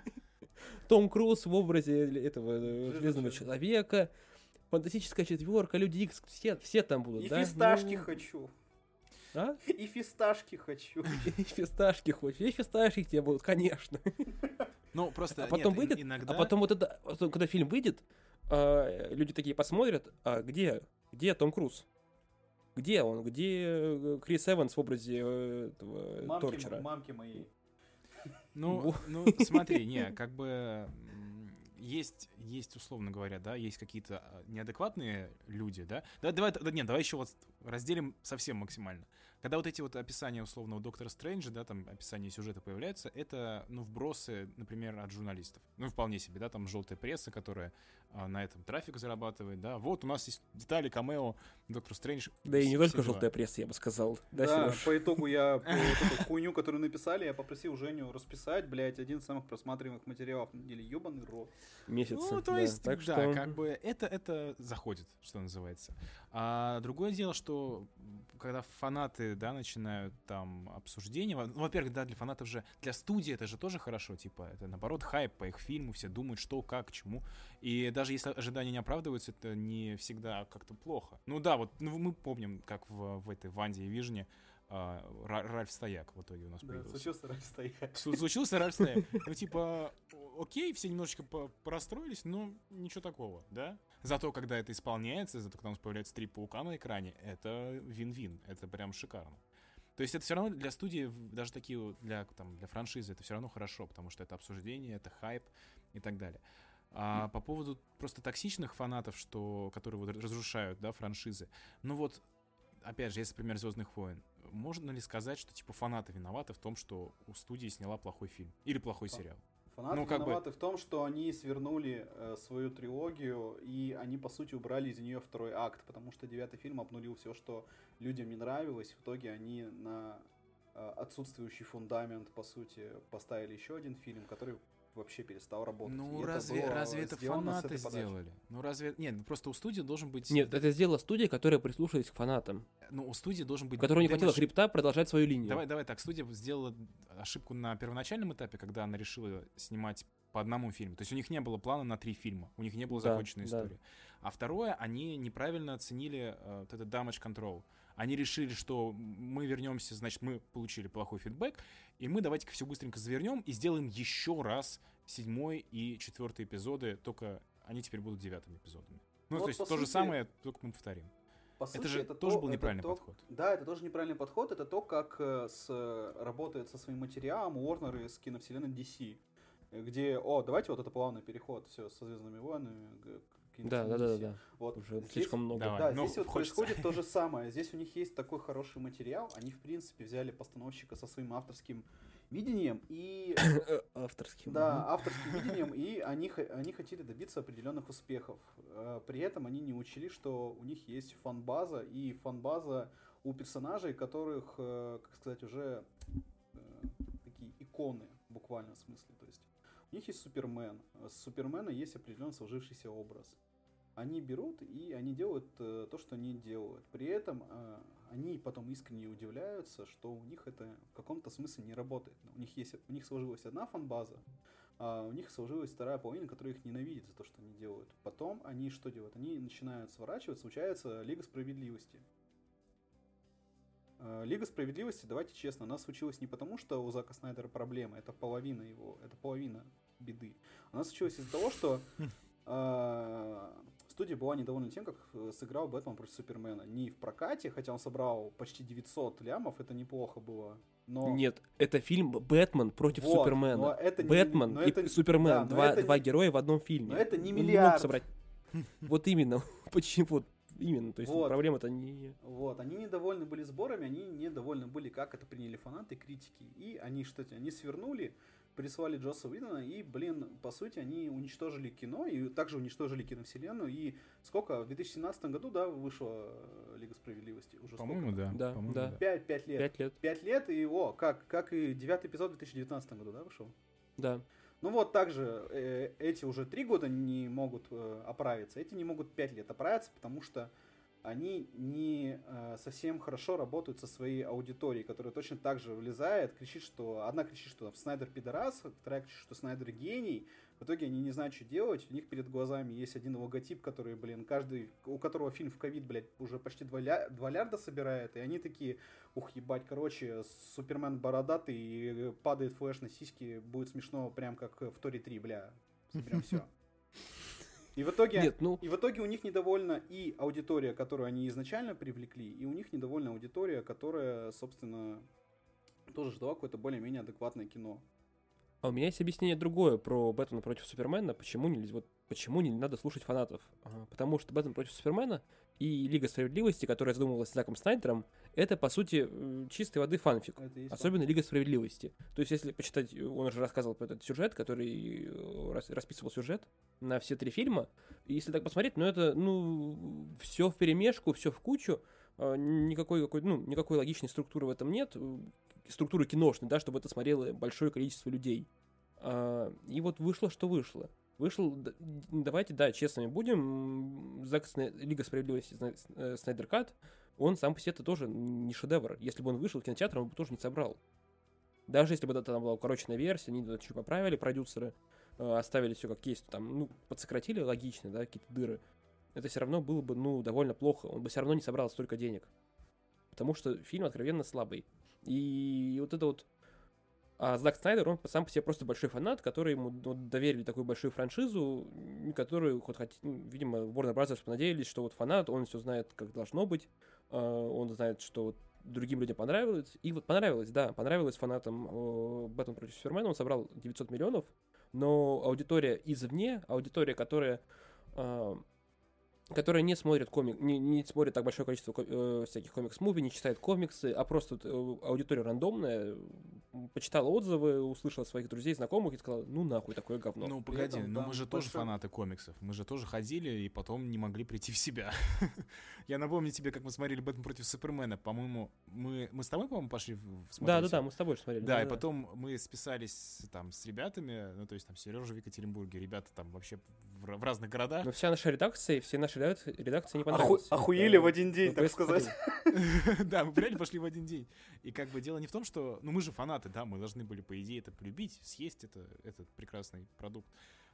Speaker 1: Том Круз в образе этого
Speaker 3: Железного. Человека,
Speaker 1: Фантастическая четверка, Люди Икс, все, все там будут,
Speaker 3: И
Speaker 1: да?
Speaker 3: фисташки
Speaker 1: Ну,
Speaker 3: хочу.
Speaker 1: А? *laughs*
Speaker 3: И фисташки хочу. *laughs*
Speaker 1: И фисташки хочешь. И фисташки тебе будут, конечно. *laughs*
Speaker 2: Ну, просто
Speaker 1: А потом
Speaker 2: нет,
Speaker 1: выйдет,
Speaker 2: ин- иногда...
Speaker 1: а потом вот это, когда фильм выйдет, а, люди такие посмотрят, а где, где Том Круз? Где он? Где э, Крис Эванс в образе э, этого
Speaker 3: Мамки,
Speaker 1: Торчера?
Speaker 3: мамки моей.
Speaker 2: Ну, ну, смотри, не, как бы есть, есть, условно говоря, да, есть какие-то а, неадекватные люди, да. Да, давай, да, нет, давай еще вот разделим совсем максимально. Когда вот эти вот описания условного Доктора Стрэнджа, да, там описание сюжета появляются, это, ну, вбросы, например, от журналистов. Ну, вполне себе, да, там желтая пресса, которая а, на этом трафик зарабатывает, да. Вот у нас есть детали, камео, Доктор Стрэндж.
Speaker 1: Да и не только желтая пресса, я бы сказал. Да,
Speaker 3: Да, по итогу я *laughs* по вот эту хуйню, которую написали, я попросил Женю расписать, блядь, один из самых просматриваемых материалов на неделе. Ёбаный рот.
Speaker 1: Месяца.
Speaker 2: Ну, то
Speaker 1: да.
Speaker 2: есть,
Speaker 1: так
Speaker 2: да,
Speaker 1: что...
Speaker 2: как бы это, это заходит, что называется. А другое дело, что м, когда фанаты, да, начинают там обсуждение, ну, во-первых, да, для фанатов же, для студии это же тоже хорошо, типа, это наоборот хайп по их фильму, все думают, что, как, чему. И даже если ожидания не оправдываются, это не всегда как-то плохо. Ну да, вот ну, мы помним, как в, в этой Ванде и Вижне а, Ра- Ральф Стояк в итоге у нас
Speaker 3: Да,
Speaker 2: появился.
Speaker 3: случился стоять.
Speaker 2: Су- Случился Ральф Стояк. Ну, типа, окей, все немножечко по- порастроились, но ничего такого, да? Зато, когда это исполняется, зато, когда у нас появляется три паука на экране, это вин-вин, это прям шикарно. То есть это все равно для студии, даже такие для, там, для франшизы, это все равно хорошо, потому что это обсуждение, это хайп и так далее. А по поводу просто токсичных фанатов, что, которые вот разрушают, да, франшизы. Ну вот, опять же, если пример Звездных войн, можно ли сказать, что типа фанаты виноваты в том, что у студии сняла плохой фильм или плохой
Speaker 3: Фа-
Speaker 2: сериал?
Speaker 3: Фанаты
Speaker 2: Ну, как бы-
Speaker 3: виноваты в том, что они свернули э, свою трилогию, и они, по сути, убрали из нее второй акт, потому что девятый фильм обнулил все, что людям не нравилось. В итоге они на э, отсутствующий фундамент, по сути, поставили еще один фильм, который вообще перестал работать. И
Speaker 2: Ну
Speaker 3: это
Speaker 2: разве,
Speaker 3: было
Speaker 2: разве это фанаты сделали? Ну разве... Нет, ну просто у студии должен быть...
Speaker 1: Нет, это сделала студия, которая прислушалась к фанатам,
Speaker 2: Ну у студии должен быть...
Speaker 1: у которой не хватило хребта продолжать свою линию.
Speaker 2: Давай, давай так, студия сделала ошибку на первоначальном этапе, когда она решила снимать по одному фильму. То есть у них не было плана на три фильма, у них не было
Speaker 1: Да,
Speaker 2: законченной
Speaker 1: да.
Speaker 2: истории. А второе, они неправильно оценили э, вот этот damage control. Они решили, что мы вернемся, значит, мы получили плохой фидбэк, и мы давайте-ка все быстренько завернем и сделаем еще раз седьмой и четвертый эпизоды, только они теперь будут девятыми эпизодами. Ну,
Speaker 3: Вот,
Speaker 2: то есть то же
Speaker 3: сути,
Speaker 2: самое, только мы повторим.
Speaker 3: По сути,
Speaker 2: Это же
Speaker 3: это
Speaker 2: тоже
Speaker 3: то-
Speaker 2: был неправильный
Speaker 3: то-
Speaker 2: подход.
Speaker 3: Да, это тоже неправильный подход. Это то, как э, с, работает со своим материалом Warner и с киновселенной DC. Где, о, давайте вот это плавный переход, все, со Звездными войнами. к
Speaker 1: Да, да, да, да.
Speaker 3: Вот
Speaker 1: Уже
Speaker 3: здесь-
Speaker 1: слишком много.
Speaker 2: Давай.
Speaker 3: Да,
Speaker 2: Ну,
Speaker 3: здесь вот
Speaker 2: хочется.
Speaker 3: происходит то же самое. Здесь у них есть такой хороший материал. Они, в принципе, взяли постановщика со своим авторским видением и *coughs*
Speaker 1: Авторским.
Speaker 3: да, авторским *laughs* видением, и они, они хотели добиться определенных успехов. Э, При этом они не учли, что у них есть фан-база, и фан-база у персонажей, которых, э, как сказать, уже э, такие иконы в буквальном смысле. То есть у них есть Супермен. С Супермена есть определенный сложившийся образ. Они берут и они делают э, то, что они делают. При этом э, они потом искренне удивляются, что у них это в каком-то смысле не работает. У них есть, у них сложилась одна фанбаза, а у них сложилась вторая половина, которая их ненавидит за то, что они делают. Потом они что делают? Они начинают сворачивать, случается Лига Справедливости. Э, Лига Справедливости, давайте честно, она случилась не потому, что у Зака Снайдера проблемы, это половина его, это половина беды. Она случилась из-за того, что *laughs* э, студия была недовольна тем, как э, сыграл Бэтмен против Супермена. Не в прокате, хотя он собрал почти 900 лямов, это неплохо было. Но...
Speaker 1: Нет, это фильм Бэтмен против
Speaker 3: Вот,
Speaker 1: Супермена.
Speaker 3: но это не-
Speaker 1: Бэтмен
Speaker 3: но
Speaker 1: и
Speaker 3: это-
Speaker 1: Супермен.
Speaker 3: да,
Speaker 1: два
Speaker 3: это
Speaker 1: два
Speaker 3: не-
Speaker 1: героя в одном фильме.
Speaker 3: но это не
Speaker 1: Он мог
Speaker 3: миллиард.
Speaker 1: собрать- Вот именно. *laughs* Почему? Вот именно. То есть
Speaker 3: Вот.
Speaker 1: проблема-то не...
Speaker 3: Вот, они недовольны были сборами, они недовольны были, как это приняли фанаты, критики. И они что то они свернули, прислали Джосса Уидона, и, блин, по сути, они уничтожили кино, и также уничтожили киновселенную. И сколько? В 2017 году, да, вышла э, Лига Справедливости? Уже
Speaker 2: По-моему, да.
Speaker 1: Да,
Speaker 2: по-моему,
Speaker 1: да.
Speaker 3: Пять, пять лет.
Speaker 1: Пять лет.
Speaker 3: Пять лет, и о, как, как и девятый эпизод в 2019 году, да, вышел?
Speaker 1: Да.
Speaker 3: Ну вот также э, эти уже три года не могут э, оправиться, эти не могут пять лет оправиться, потому что они не э, совсем хорошо работают со своей аудиторией, которая точно так же влезает, кричит, что одна кричит, что там, Снайдер пидорас, вторая кричит, что Снайдер гений. В итоге они не знают, что делать. У них перед глазами есть один логотип, который, блин, каждый, у которого фильм в ковид, блядь, уже почти 2, ля, 2 лярда собирает. И они такие, ух, ебать, короче, Супермен бородатый и падает флеш на сиськи, будет смешно, прям как в Торе 3, бля. Соберем все. И в итоге...
Speaker 1: Нет, ну...
Speaker 3: И в итоге у них недовольна и аудитория, которую они изначально привлекли, и у них недовольна аудитория, которая, собственно, тоже ждала какое-то более-менее адекватное кино.
Speaker 1: А у меня есть объяснение другое про Бэтмена против Супермена, почему не, вот, почему не надо слушать фанатов. Ага, Потому что Бэтмен против Супермена и Лига Справедливости, которая задумывалась Заком Снайдером, это, по сути, э, чистой воды фанфик. Особенно Лига Справедливости. То есть, если почитать, он уже рассказывал про этот сюжет, который э, рас- расписывал сюжет на все три фильма. И если так посмотреть, ну это, ну, все в перемешку, все в кучу. а, Никакой, какой, ну, никакой логичной структуры в этом нет. Структуры киношной, да, чтобы это смотрело большое количество людей. А, И вот вышло, что вышло. Вышел, давайте, да, честными будем, Зак Сна- Лига Справедливости, э, Снайдер Кат, он сам по себе тоже не шедевр. Если бы он вышел в кинотеатр, он бы тоже не собрал. Даже если бы это там была укороченная версия, они это чуть поправили, продюсеры, э, оставили все как есть, там, ну, подсократили логично, да, какие-то дыры, это все равно было бы, ну, довольно плохо. Он бы все равно не собрал столько денег. Потому что фильм откровенно слабый. И вот это вот... А Зак Снайдер, он сам по себе просто большой фанат, который ему вот доверили такую большую франшизу, которую, вот, хот- ну, видимо, Warner Bros. понадеялись, что вот фанат, он все знает, как должно быть, а, он знает, что вот другим людям понравилось. И вот понравилось, да, понравилось фанатам Бэтмен против Супермена, он собрал 900 миллионов, но аудитория извне, аудитория, которая а, которая не смотрит комик, не, не смотрит так большое количество ко- э, всяких комикс-муви, не читает комиксы, а просто э, аудитория рандомная, почитала отзывы, услышала своих друзей, знакомых и сказала, ну нахуй такое говно.
Speaker 2: Ну, погоди,
Speaker 3: этом
Speaker 2: ну
Speaker 3: там
Speaker 2: мы же тоже
Speaker 3: большой-
Speaker 2: фанаты комиксов. Мы же тоже ходили и потом не могли прийти в себя. *laughs* Я напомню тебе, как мы смотрели Бэтмен против Супермена. По-моему, мы, мы с тобой, по-моему, пошли в-
Speaker 1: да, да, да, мы с тобой же смотрели.
Speaker 2: Да, и потом мы списались там с ребятами, ну, то есть там Сережа в Екатеринбурге, ребята там вообще в, ра- в разных городах.
Speaker 1: Но вся наша редакция, все наши редак- редакции не
Speaker 3: Оху-
Speaker 1: понравились.
Speaker 3: охуели в один день,
Speaker 1: ну,
Speaker 3: так сказать. *laughs*
Speaker 2: Да, мы реально пошли в один день. И как бы дело не в том, что... Ну, мы же фанаты, да, мы должны были, по идее, это полюбить, съесть это, этот прекрасный продукт.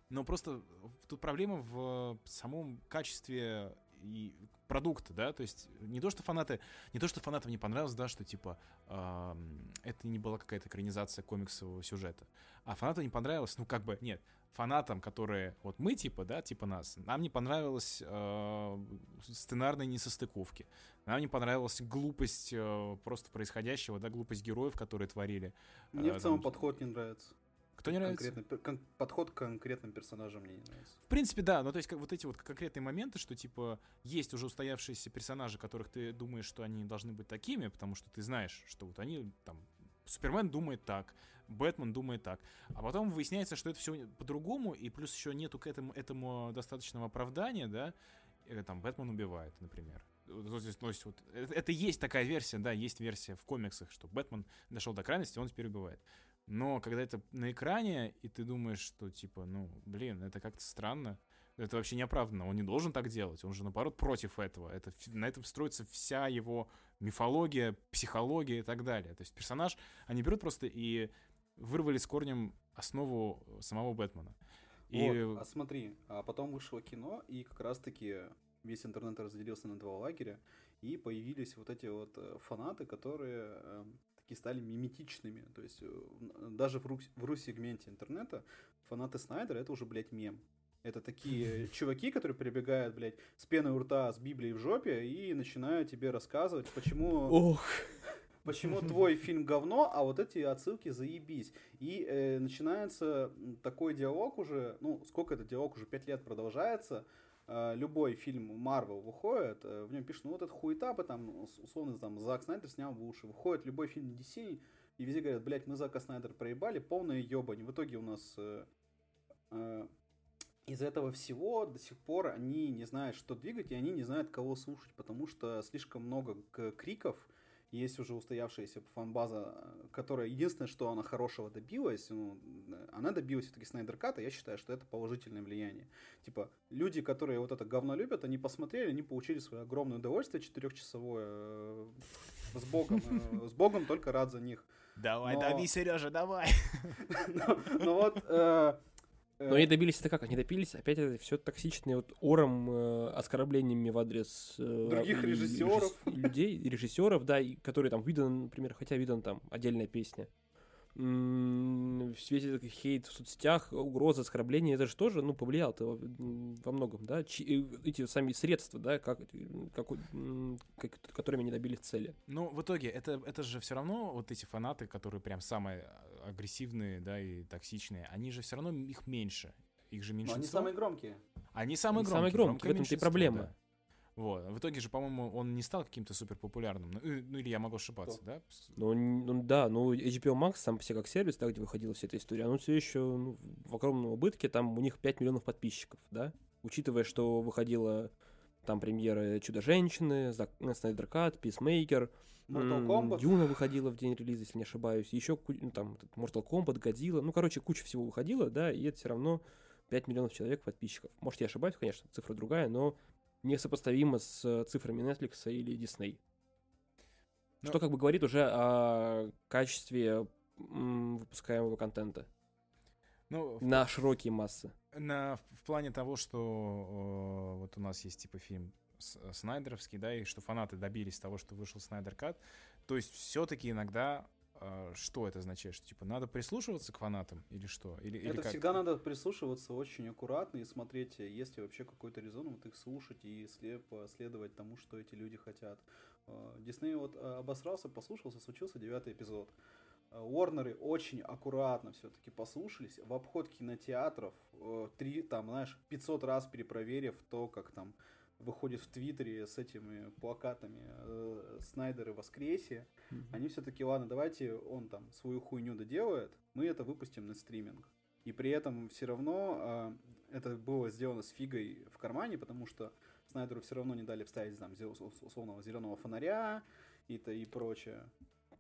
Speaker 2: Но просто тут проблема в самом качестве и продукта, да, то есть не то, что фанаты, не то, что фанатам не понравилось, да, что типа э, это не была какая-то экранизация комиксового сюжета, а фанатам не понравилось, ну как бы, нет, фанатам, которые, вот мы типа, да, типа нас, нам не понравилось э, сценарные несостыковки, нам не понравилась глупость э, просто происходящего, да, глупость героев, которые творили.
Speaker 3: Мне э, в целом там... подход не нравится.
Speaker 2: Кто не нравится?
Speaker 3: Кон- подход к конкретным персонажам мне не нравится.
Speaker 2: В принципе, да. Ну, то есть, как, вот эти вот конкретные моменты, что, типа, есть уже устоявшиеся персонажи, которых ты думаешь, что они должны быть такими, потому что ты знаешь, что вот они, там, Супермен думает так, Бэтмен думает так. А потом выясняется, что это все по-другому, и плюс еще нету к этому, этому достаточного оправдания, да, и, там, Бэтмен убивает, например. То есть, то есть, вот, это, это есть такая версия, да, есть версия в комиксах, что Бэтмен дошел до крайности, он теперь убивает. Но когда это на экране, и ты думаешь, что типа, ну, блин, это как-то странно, это вообще неоправданно, он не должен так делать, он же наоборот против этого. Это, на этом строится вся его мифология, психология и так далее. То есть персонаж, они берут просто и вырвали с корнем основу самого Бэтмена.
Speaker 3: И... Вот, а смотри, а потом вышло кино, и как раз-таки весь интернет разделился на два лагеря, и появились вот эти вот э, фанаты, которые эм, и стали миметичными. То есть э, даже в, ру- в ру-сегменте интернета фанаты Снайдера это уже, блядь, мем. Это такие *laughs* чуваки, которые прибегают, блядь, с пеной у рта, с Библией в жопе и начинают тебе рассказывать, почему...
Speaker 1: Ох! *laughs*
Speaker 3: Почему твой фильм говно, а вот эти отсылки заебись. И э, начинается такой диалог уже, ну, сколько этот диалог уже пять лет продолжается, любой фильм Марвел выходит, э, в нем пишут, ну вот это хуета бы там, ну, условно, там, Зак Снайдер снял лучше. Выходит любой фильм DC, и везде говорят, блядь, мы Зака Снайдера проебали, полная ебань. В итоге у нас э, э, из этого всего до сих пор они не знают, что двигать, и они не знают, кого слушать, потому что слишком много криков, есть уже устоявшаяся фанбаза, которая единственное, что она хорошего добилась, ну, она добилась все-таки Снайдер Ката, я считаю, что это положительное влияние. Типа, люди, которые вот это говно любят, они посмотрели, они получили свое огромное удовольствие четырехчасовое э, с Богом. Э, с Богом только рад за них.
Speaker 2: Давай, дави, Сережа, давай. *laughs*
Speaker 3: Ну вот, э,
Speaker 1: но они добились это как? Они добились опять это все токсичные вот ором, э, оскорблениями в адрес
Speaker 3: э, других режиссеров.
Speaker 1: людей, режиссеров, да, и, которые там видан, например, хотя видан там отдельная песня. В свете таких хейт в соцсетях, угроза, оскорбления, это же тоже, ну, повлияло во многом, да, Чи, э, эти сами средства, да, как, как, как, которыми они добились цели.
Speaker 2: Ну, в итоге, это, это же все равно вот эти фанаты, которые прям самые агрессивные, да, и токсичные, они же все равно их меньше. Их же меньшинство.
Speaker 3: Но они самые громкие.
Speaker 2: Они самые громкие.
Speaker 1: Самые громкие, в этом-то и проблема. Да.
Speaker 2: Вот. В итоге же, по-моему, он не стал каким-то супер популярным. Ну, ну или я могу ошибаться, Кто? да?
Speaker 1: Ну, ну да, ну HBO Max сам по себе как сервис, да, где выходила вся эта история, оно все еще ну, в огромном убытке, там у них 5 миллионов подписчиков, да? Учитывая, что выходила там премьера Чудо-женщины, Снайдер Кат, Писмейкер. Дюна выходила в день релиза, если не ошибаюсь. Еще ну, там Mortal Kombat, Годзилла. Ну, короче, куча всего выходила, да, и это все равно 5 миллионов человек подписчиков. Может, я ошибаюсь, конечно, цифра другая, но несопоставимо с цифрами Netflix или Disney. Но... Что как бы говорит уже о качестве выпускаемого контента. Ну, на широкие массы.
Speaker 2: На, в плане того, что э, вот у нас есть типа фильм Э, снайдеровский, да, и что фанаты добились того, что вышел Снайдер Кат. То есть все-таки иногда э, что это означает? Что типа надо прислушиваться к фанатам или что? Или,
Speaker 3: это
Speaker 2: или
Speaker 3: всегда надо прислушиваться очень аккуратно и смотреть, есть ли вообще какой-то резон вот их слушать и слепо следовать тому, что эти люди хотят. Э, Дисней вот обосрался, послушался, случился девятый эпизод. Уорнеры очень аккуратно все-таки послушались в обход кинотеатров, три, там, знаешь, 500 раз перепроверив то, как там выходит в Твиттере с этими плакатами э, Снайдер и Воскресие, mm-hmm. они все-таки, ладно, давайте он там свою хуйню доделает, мы это выпустим на стриминг. И при этом все равно э, это было сделано с фигой в кармане, потому что Снайдеру все равно не дали вставить там условного зеленого фонаря и, то, и прочее.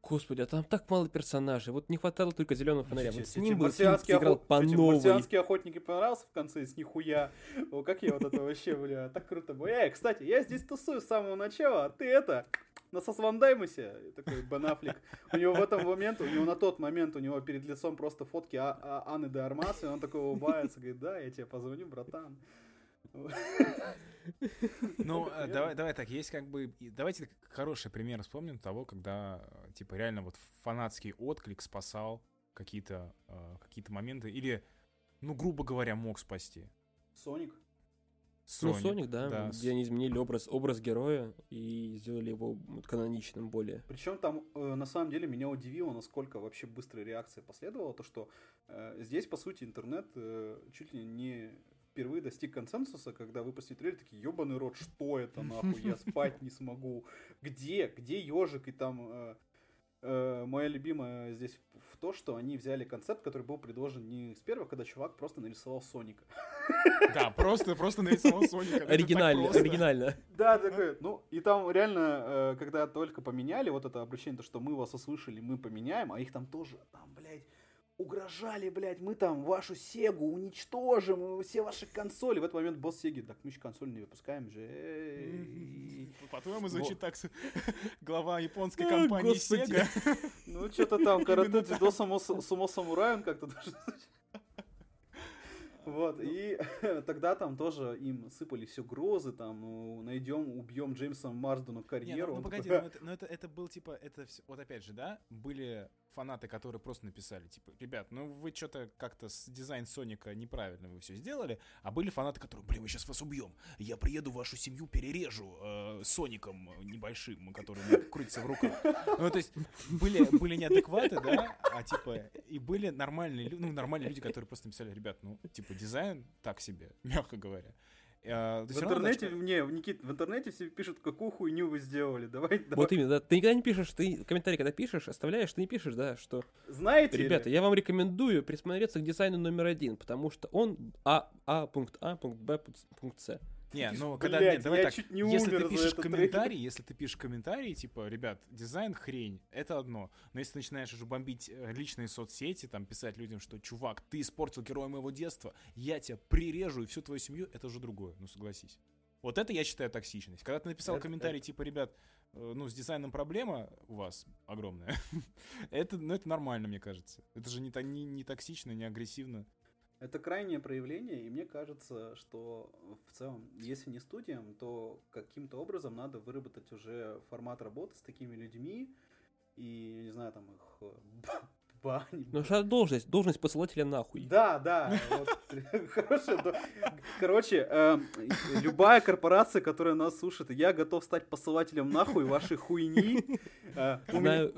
Speaker 1: Господи, а там так мало персонажей. Вот не хватало только зеленого фонаря. Вот
Speaker 3: с ним бы марсианский играл охот... по новой. Марсианские охотники понравился в конце с нихуя. О, как я вот это вообще, бля, так круто было. Эй, кстати, я здесь тусую с самого начала, а ты это, на Сосвандаймусе, такой Бен Аффлек. У него в этом момент, у него на тот момент, у него перед лицом просто фотки а, а, Анны де Армас, и он такой улыбается, говорит, да, я тебе позвоню, братан.
Speaker 2: Ну, *laughs* э, давай, давай так, есть как бы... Давайте хороший пример вспомним того, когда, типа, реально вот фанатский отклик спасал какие-то э, какие моменты, или, ну, грубо говоря, мог спасти.
Speaker 3: Соник.
Speaker 1: Sonic, ну, Соник, да, да, где они изменили образ, образ героя и сделали его каноничным более.
Speaker 3: Причем там, э, на самом деле, меня удивило, насколько вообще быстрая реакция последовала, то что э, здесь, по сути, интернет э, чуть ли не впервые достиг консенсуса, когда выпустили трейлер, такие, ебаный рот, что это нахуй, я спать не смогу. Где, где ежик и там... Э, э, моя любимая здесь в то, что они взяли концепт, который был предложен не с первого, когда чувак просто нарисовал Соника.
Speaker 2: Да, просто, просто нарисовал Соника.
Speaker 1: Оригинально, оригинально.
Speaker 3: Да, такой, ну, и там реально, э, когда только поменяли вот это обращение, то, что мы вас услышали, мы поменяем, а их там тоже, там, блядь, угрожали, блядь, мы там вашу Сегу уничтожим, все ваши консоли. В этот момент босс Сеги, так мы еще консоль не выпускаем же. *laughs*
Speaker 2: По-твоему, звучит так *laughs* глава японской компании Sega. *laughs*
Speaker 3: Ну, что-то там, карате до сумо самурай, он как-то даже вот, ну. и тогда там тоже им сыпались угрозы, там, ну, найдем, убьем Джеймса Марсдена карьеру. Не, ну,
Speaker 2: ну погоди, такой... ну, это, ну это, это был типа, это все, вот опять же, да, были фанаты, которые просто написали, типа, ребят, ну вы что-то как-то с дизайн Соника неправильно вы все сделали, а были фанаты, которые, блин, мы сейчас вас убьем, я приеду вашу семью перережу э, Соником небольшим, который крутится в руках. Ну, то есть, были, были неадекваты, да, а типа, и были нормальные, ну, нормальные люди, которые просто написали, ребят, ну, типа, дизайн так себе, мягко говоря.
Speaker 3: А, в интернете, равно, не, Никит, в интернете все пишут, какую хуйню вы сделали. *laughs* Давай, давай.
Speaker 1: Вот именно, да. Ты никогда не пишешь, ты комментарий, когда пишешь, оставляешь, ты не пишешь, да, что...
Speaker 3: Знаете
Speaker 1: Ребята, ли? я вам рекомендую присмотреться к дизайну номер один, потому что он А, А, пункт А, пункт Б, пункт С.
Speaker 2: Не, ну когда Блядь, нет, давай так. Чуть не если ты пишешь комментарий, трейлер. если ты пишешь комментарий, типа, ребят, дизайн хрень, это одно. Но если ты начинаешь уже бомбить э, личные соцсети, там писать людям, что чувак, ты испортил героя моего детства, я тебя прирежу и всю твою семью, это уже другое, ну согласись. Вот это я считаю токсичность. Когда ты написал это, комментарий, это... типа, ребят, э, ну, с дизайном проблема у вас огромная. *laughs* это, ну, это нормально, мне кажется. Это же не, не, не токсично, не агрессивно.
Speaker 3: Это крайнее проявление, и мне кажется, что в целом, если не студиям, то каким-то образом надо выработать уже формат работы с такими людьми, и, не знаю, там их
Speaker 1: бани. Ну, что должность, должность посылателя нахуй.
Speaker 3: Да, да. *laughs* Короче, эм, любая корпорация, которая нас слушает, я готов стать посылателем нахуй вашей хуйни.
Speaker 1: Э,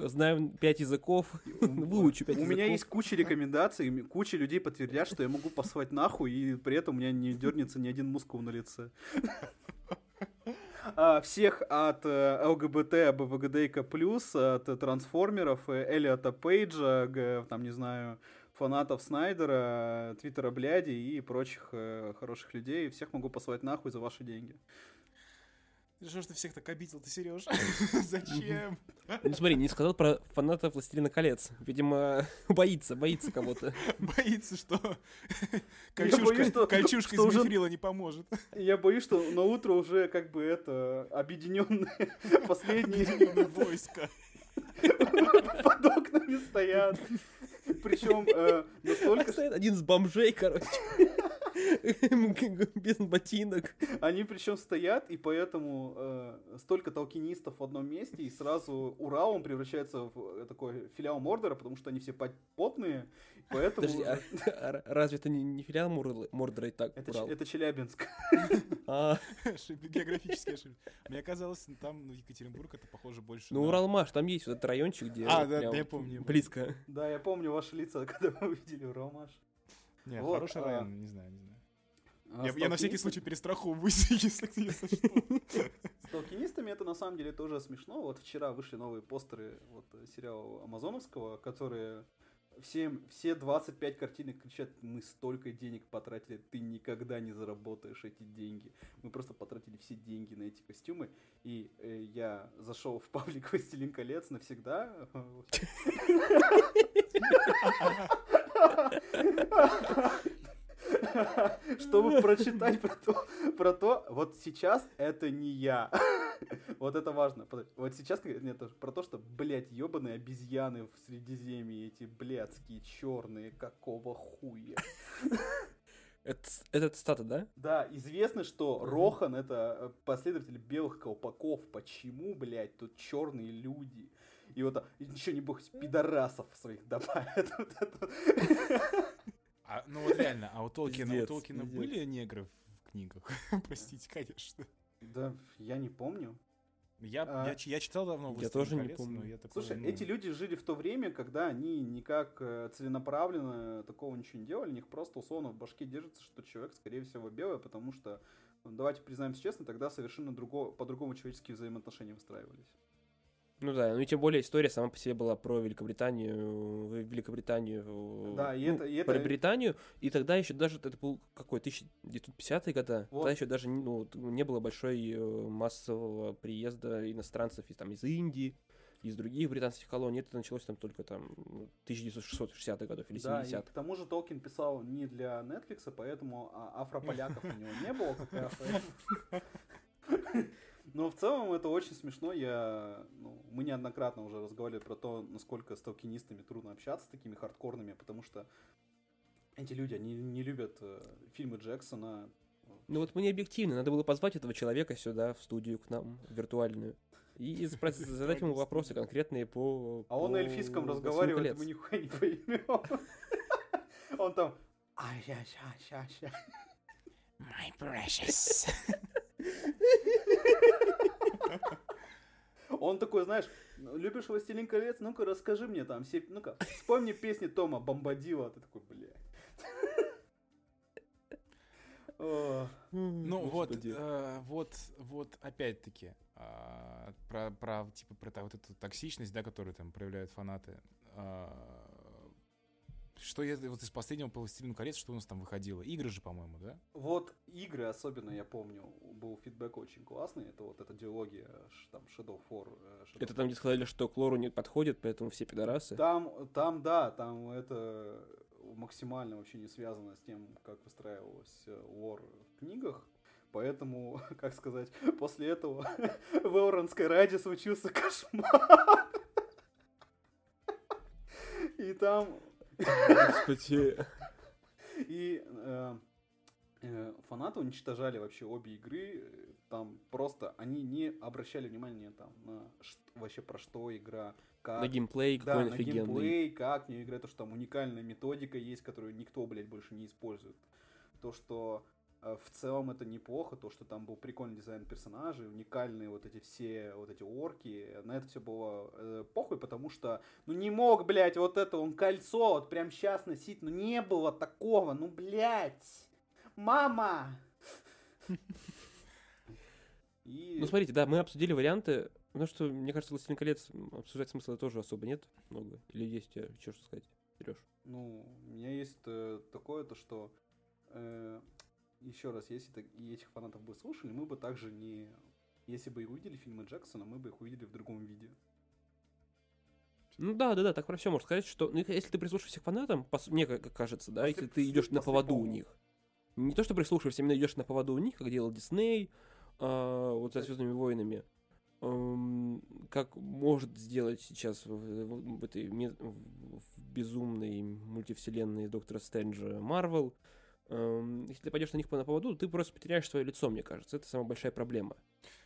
Speaker 1: знаю пять языков, *laughs* выучу пять
Speaker 3: языков. У меня есть куча рекомендаций, куча людей подтвердят, что я могу посылать нахуй, и при этом у меня не дернется ни один мускул на лице. А, всех от э, ЛГБТ, БВГДК+, от трансформеров, э, Элиота Пейджа, там, не знаю, фанатов Снайдера, Твиттера Бляди и прочих э, хороших людей. Всех могу послать нахуй за ваши деньги.
Speaker 2: Что ж ты всех так обидел, ты, Сереж? *laughs* *laughs* Зачем?
Speaker 1: Ну смотри, не сказал про фанатов «Властелина колец». Видимо, *laughs* боится, боится кого-то.
Speaker 2: Боится, что кольчушка, из мифрила не поможет.
Speaker 3: Я боюсь, что на утро уже как бы это объединенные последние
Speaker 2: войска
Speaker 3: под окнами стоят. Причем э, настолько...
Speaker 1: Стоит один из бомжей, короче. Без ботинок.
Speaker 3: Они причем стоят, и поэтому э, столько толкинистов в одном месте, и сразу Урал он превращается в э, такой филиал Мордора, потому что они все потные, поэтому... Подожди,
Speaker 1: а, *laughs* а, разве это не, не филиал Мордора и так
Speaker 3: это, Урал? Это Челябинск. *laughs* *laughs*
Speaker 2: А. Географический ошибка. Мне казалось, там, ну, Екатеринбург, это похоже больше
Speaker 1: Ну, Уралмаш, там есть вот этот райончик, где...
Speaker 2: А, да, я помню.
Speaker 1: Близко.
Speaker 3: Да, я помню ваши лица, когда мы увидели Уралмаш.
Speaker 2: Не, вот, хороший а... район, не знаю, не знаю. А я, я на всякий случай перестраховываюсь, *laughs* если, если что. *laughs*
Speaker 3: С толкинистами это на самом деле тоже смешно. Вот вчера вышли новые постеры вот, сериала Амазоновского, которые все, все 25 картинок кричат, мы столько денег потратили, ты никогда не заработаешь эти деньги. Мы просто потратили все деньги на эти костюмы. И э, я зашел в паблик «Властелин колец» навсегда. *laughs* чтобы прочитать про то, про то, вот сейчас это не я. Вот это важно. Вот сейчас нет, про то, что, блядь, ебаные обезьяны в Средиземье, эти блядские черные, какого хуя.
Speaker 1: Это, это цитата, да?
Speaker 3: Да, известно, что Рохан это э, последователь белых колпаков. Почему, блядь, тут черные люди? И вот еще не бог пидорасов своих добавят. *laughs* Вот это.
Speaker 2: А, ну вот реально, а у Толкина, у
Speaker 1: Пиздец,
Speaker 2: Толкина
Speaker 1: пиздец.
Speaker 2: были негры в книгах? *laughs* Простите, конечно.
Speaker 3: Да, я не помню.
Speaker 2: Я,
Speaker 3: А.
Speaker 2: я, я читал давно
Speaker 1: Я
Speaker 2: «Властелин
Speaker 1: тоже не
Speaker 2: колец»,
Speaker 1: помню.
Speaker 2: но я такого,
Speaker 3: Слушай,
Speaker 2: ну,
Speaker 3: эти люди жили в то время, когда они никак э, целенаправленно такого ничего не делали, у них просто условно в башке держится, что человек, скорее всего, белый, потому что, ну, давайте признаемся честно, тогда совершенно друго, по-другому человеческие взаимоотношения выстраивались.
Speaker 1: Ну да, ну и тем более история сама по себе была про Великобританию, Великобританию,
Speaker 3: Да, и
Speaker 1: ну,
Speaker 3: это- и это-
Speaker 1: про Британию, и тогда еще даже, это был какой, 1950-е года,
Speaker 3: Вот.
Speaker 1: тогда еще даже ну, не было большой э, массового приезда иностранцев из, там, из Индии, из других британских колоний, это началось там только там 1960-х годов или
Speaker 3: Да, и
Speaker 1: 70-х.
Speaker 3: к тому же Толкин писал не для Netflix, поэтому а- афрополяков у него не было как раз. *laughs* Но в целом это очень смешно. Я, ну, мы неоднократно уже разговаривали про то, насколько с толкинистами трудно общаться, с такими хардкорными, потому что эти люди, они не любят э, фильмы Джексона.
Speaker 1: Ну вот мы не объективны, надо было позвать этого человека сюда, в студию к нам, виртуальную, и спро- *laughs* задать ему вопросы конкретные по...
Speaker 3: А он на эльфийском
Speaker 1: «Властелину
Speaker 3: разговаривает,
Speaker 1: колец».
Speaker 3: мы нихуя не поймем. *laughs* Он там... А.
Speaker 2: My precious. *laughs*
Speaker 3: Он такой, знаешь, «Ну, любишь «Властелин колец»? Ну-ка, расскажи мне там все... Ну-ка, спой мне песни Тома Бомбадила. Ты такой, бля.
Speaker 2: Ну вот, э, вот, вот опять-таки а, про, про типа про та- вот эту токсичность, да, которую там проявляют фанаты. А, Что я вот из последнего по «Властелину колец», что у нас там выходило? Игры же, по-моему, да?
Speaker 3: Вот игры особенно, я помню, был фидбэк очень классный. Это вот эта диалогия, там, Shadow 4. э, Shadow
Speaker 1: Это там, где сказали, что к лору не подходит, поэтому все пидорасы.
Speaker 3: Там, там, да, там это максимально вообще не связано с тем, как выстраивалась э, лор в книгах. Поэтому, *laughs* как сказать, после этого *laughs* в Элронской Раде случился кошмар. *laughs* И там...
Speaker 1: Господи.
Speaker 3: И э, э, фанаты уничтожали вообще обе игры. Там просто они не обращали внимания там на ш- вообще про что игра, как
Speaker 1: На геймплей
Speaker 3: да,
Speaker 1: какой
Speaker 3: на
Speaker 1: офигенный.
Speaker 3: геймплей, как в нее играть, то, что там уникальная методика есть, которую никто, блядь, больше не использует. То, что в целом это неплохо, то, что там был прикольный дизайн персонажей, уникальные вот эти все, вот эти орки, на это все было э, похуй, потому что, ну не мог, блядь, вот это он кольцо вот прям сейчас носить, ну не было такого, ну, блядь, мама! И...
Speaker 1: Ну, смотрите, да, мы обсудили варианты, потому что, мне кажется, «Властелин колец» обсуждать смысла тоже особо нет много. Или есть тебя что сказать, Сереж?
Speaker 3: Ну, у меня есть э, такое, то что еще раз, если так- и этих фанатов бы слушали, мы бы также не... Если бы и увидели фильмы Джексона, мы бы их увидели в другом виде.
Speaker 1: Ну да, да, да, так про все можно сказать, что ну, если ты прислушиваешься к фанатам, пос- мне как кажется, да,
Speaker 3: После-
Speaker 1: если ты идешь на
Speaker 3: после
Speaker 1: поводу у
Speaker 3: полного.
Speaker 1: них. Не то, что прислушиваешься, именно идешь на поводу у них, как делал Дисней, а, вот со Звездными войнами. Эм, как может сделать сейчас в, в- в этой в безумной мультивселенной Доктора Стрэнджа Марвел. Если ты пойдешь на них на поводу, ты просто потеряешь свое лицо, мне кажется. Это самая большая проблема.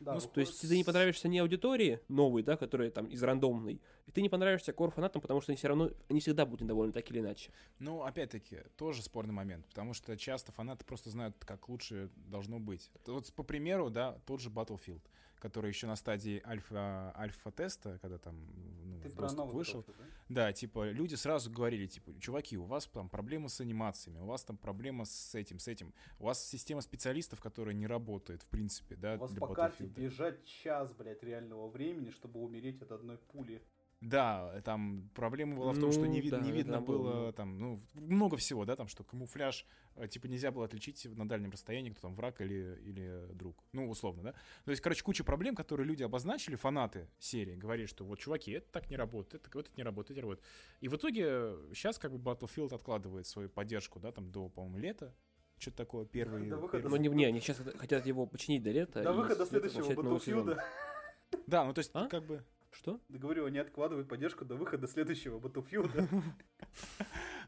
Speaker 3: Да,
Speaker 2: Ну,
Speaker 3: выходит-
Speaker 1: То есть ты не понравишься не аудитории новой, да, которая там из рандомной, и ты не понравишься кор фанатам, потому что они все равно, они всегда будут недовольны так или иначе.
Speaker 2: Ну, опять-таки, тоже спорный момент, потому что часто фанаты просто знают, как лучше должно быть. Вот по примеру, да, тот же Battlefield, который еще на стадии альфа, альфа-теста, когда там ну,
Speaker 3: Ты про
Speaker 2: вышел,
Speaker 3: да?
Speaker 2: да, типа, люди сразу говорили, типа, чуваки, у вас там проблемы с анимациями, у вас там проблема с этим, с этим, у вас система специалистов, которая не работает, в принципе, да,
Speaker 3: У вас по карте бежать час, блядь, реального времени, чтобы умереть от одной пули.
Speaker 2: Да, там проблема была в том, что
Speaker 1: Ну,
Speaker 2: не, вид-
Speaker 1: да,
Speaker 2: не видно
Speaker 1: да, было
Speaker 2: было
Speaker 1: много.
Speaker 2: там, ну, много всего, да, там, что камуфляж, э, типа, нельзя было отличить на дальнем расстоянии, кто там враг или, или друг. Ну, условно, да. То есть, короче, куча проблем, которые люди обозначили, фанаты серии, говорили, что вот, чуваки, это так не работает, это, вот это не работает, это не работает. И в итоге сейчас как бы Battlefield откладывает свою поддержку, да, там, до, по-моему, лета. Что-то такое, первый...
Speaker 3: До выхода
Speaker 1: Но не, не, они сейчас хотят его починить до лета.
Speaker 3: До выхода следующего. Battlefield.
Speaker 2: Да, ну, то есть,
Speaker 1: А?
Speaker 2: как бы...
Speaker 1: Что?
Speaker 3: Да говорю, они откладывают поддержку до выхода следующего Battlefield. *laughs*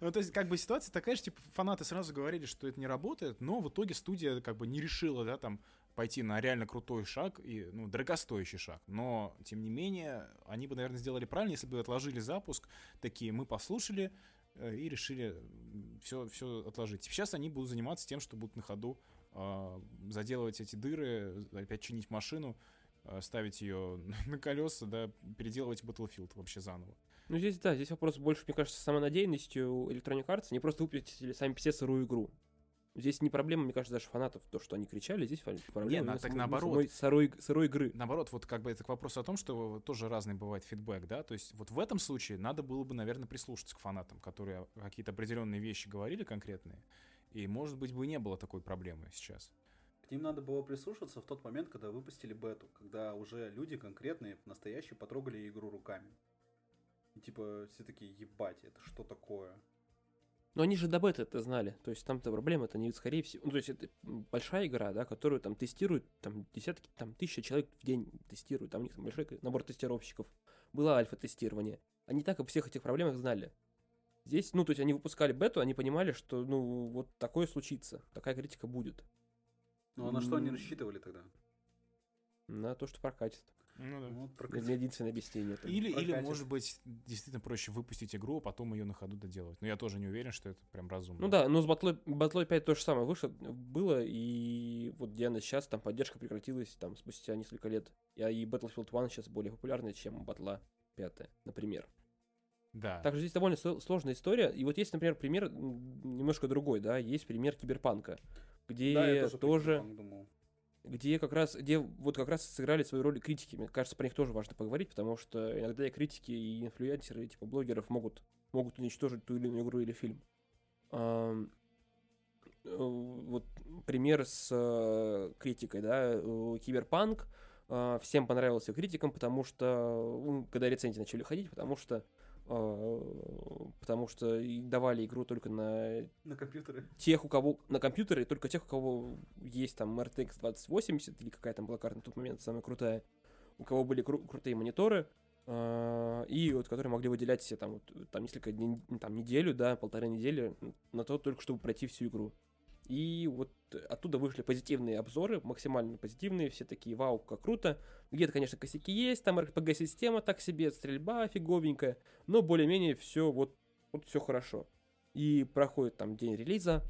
Speaker 2: Ну, то есть, как бы ситуация такая же, типа, фанаты сразу говорили, что это не работает, но в итоге студия как бы не решила, да, там, пойти на реально крутой шаг и, ну, дорогостоящий шаг. Но, тем не менее, они бы, наверное, сделали правильно, если бы отложили запуск. Такие, мы послушали э, и решили все, все отложить. Сейчас они будут заниматься тем, что будут на ходу э, заделывать эти дыры, опять чинить машину, ставить ее *laughs* на колеса, да, переделывать Battlefield вообще заново.
Speaker 1: Ну, здесь, да, здесь вопрос больше, мне кажется, самонадеянностью Electronic Arts. Они просто выпустили сами все сырую игру. Здесь не проблема, мне кажется, даже фанатов, то, что они кричали, здесь проблема
Speaker 2: не, на, так наоборот.
Speaker 1: самой сырой, сырой игры.
Speaker 2: Наоборот, вот как бы это к вопросу о том, что тоже разный бывает фидбэк, да, то есть вот в этом случае надо было бы, наверное, прислушаться к фанатам, которые какие-то определенные вещи говорили конкретные, и, может быть, бы не было такой проблемы сейчас.
Speaker 3: Ним надо было прислушаться в тот момент, когда выпустили бету, когда уже люди конкретные, настоящие, потрогали игру руками. И типа все такие, ебать, это что такое?
Speaker 1: Но они же до бета это знали. То есть там-то проблема это не скорее всего. Ну, то есть это большая игра, да, которую там тестируют, там десятки, там тысяча человек в день тестируют, там у них там большой набор тестировщиков. Было альфа-тестирование. Они так о всех этих проблемах знали. Здесь, ну, то есть они выпускали бету, они понимали, что, ну, вот такое случится, такая критика будет.
Speaker 3: Ну, а на что они рассчитывали тогда?
Speaker 1: На то, что прокатит.
Speaker 2: Ну да.
Speaker 3: Вот
Speaker 1: Это единственное объяснение. это.
Speaker 2: Или, или,
Speaker 3: прокатит.
Speaker 2: может быть, действительно проще выпустить игру, а потом ее на ходу доделать. Но я тоже не уверен, что это прям разумно.
Speaker 1: Ну да, но с Батлой, Батлой 5 то же самое вышло, было, и вот где она сейчас, там поддержка прекратилась там спустя несколько лет. И, а и Battlefield 1 сейчас более популярная, чем Батла 5, например.
Speaker 2: Да.
Speaker 1: Также здесь довольно сло- сложная история. И вот есть, например, пример немножко другой, да, есть пример Киберпанка, где
Speaker 3: Да, тоже,
Speaker 1: тоже, где как раз, где вот как раз сыграли свою роль критики. Мне кажется, про них тоже важно поговорить, потому что иногда и критики, и инфлюенсеры, и типа блогеров могут, могут уничтожить ту или иную игру или фильм. Э, вот пример с э, критикой, да, Киберпанк э, всем понравился критикам, потому что, когда рецензии начали ходить, потому что потому что и давали игру только на
Speaker 3: На компьютеры.
Speaker 1: тех, у кого на компьютере, только тех, у кого есть там RTX 2080 или какая там была карта на тот момент самая крутая, у кого были кру- крутые мониторы, а, и вот которые могли выделять себе там, вот, там несколько дней, там неделю, да, полторы недели на то только, чтобы пройти всю игру. И вот оттуда вышли позитивные обзоры, максимально позитивные, все такие, вау, как круто. Где-то, конечно, косяки есть, там RPG-система так себе, стрельба фиговенькая, но более-менее все вот, вот все хорошо. И проходит там день релиза,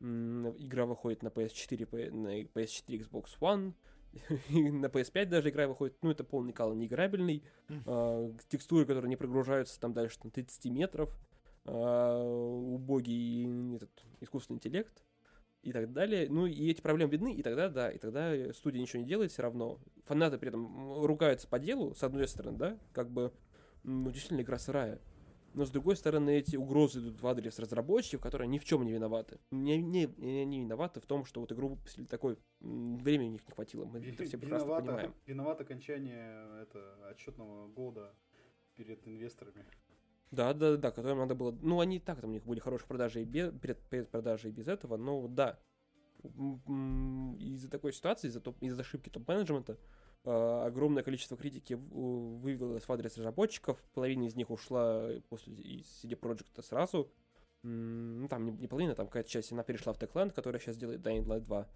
Speaker 1: игра выходит на PS4, P- на PS4 Xbox One, *laughs* на PS5 даже игра выходит, ну это полный кал неиграбельный, а, текстуры, которые не прогружаются там дальше там, 30 метров, а, убогий этот искусственный интеллект и так далее. Ну и эти проблемы видны, и тогда, да, и тогда студия ничего не делает все равно. Фанаты при этом ругаются по делу, с одной стороны, да, как бы, ну, действительно игра сырая. Но с другой стороны, эти угрозы идут в адрес разработчиков, которые ни в чем не виноваты. Не, не, не, не виноваты в том, что вот игру выпустили такой, времени у них не хватило. Мы это все прекрасно
Speaker 3: Виноват,
Speaker 1: понимаем.
Speaker 3: виноват окончание это, отчетного года перед инвесторами.
Speaker 1: Да, да, да, которым надо было. Ну, они и так там у них были хорошие продажи и без, перед, перед продажей и без этого, но да. Из-за такой ситуации, из-за, топ- из-за ошибки топ-менеджмента, а, огромное количество критики вывелось в адрес разработчиков, половина из них ушла после из CD Projekt сразу. Ну, там не, не половина, там какая-то часть, она перешла в Techland, которая сейчас делает Dying Light 2.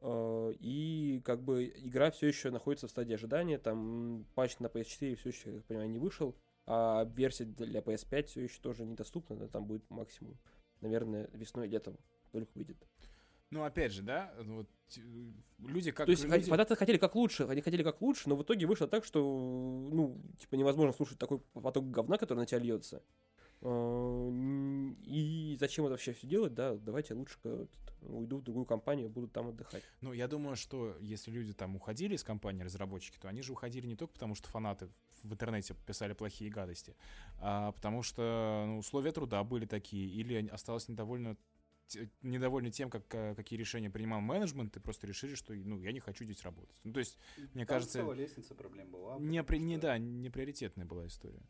Speaker 1: А, И как бы игра все еще находится в стадии ожидания, там патч на PS4 все еще, я понимаю, не вышел. А версия для PS5 все еще тоже недоступна, да, там будет максимум, наверное, весной летом только выйдет.
Speaker 2: Ну, опять же, да, ну вот люди как...
Speaker 1: То есть
Speaker 2: люди-
Speaker 1: фанаты хотели как лучше, они хотели как лучше, но в итоге вышло так, что, ну, типа невозможно слушать такой поток говна, который на тебя льется. М, И зачем это вообще все делать, да, давайте лучше э, уйду в другую компанию, буду там отдыхать.
Speaker 2: Ну, я думаю, что если люди там уходили из компании, разработчики, то они же уходили не только потому, что фанаты в интернете писали плохие гадости, а потому что ну, условия труда были такие, или осталось недовольно недовольны тем, как, э, какие решения принимал менеджмент, и просто решили, что ну, я не хочу здесь работать. Ну, то есть, Мне
Speaker 3: Там
Speaker 2: кажется,
Speaker 3: лестница проблем была.
Speaker 2: не, при- не, да, не приоритетная была история.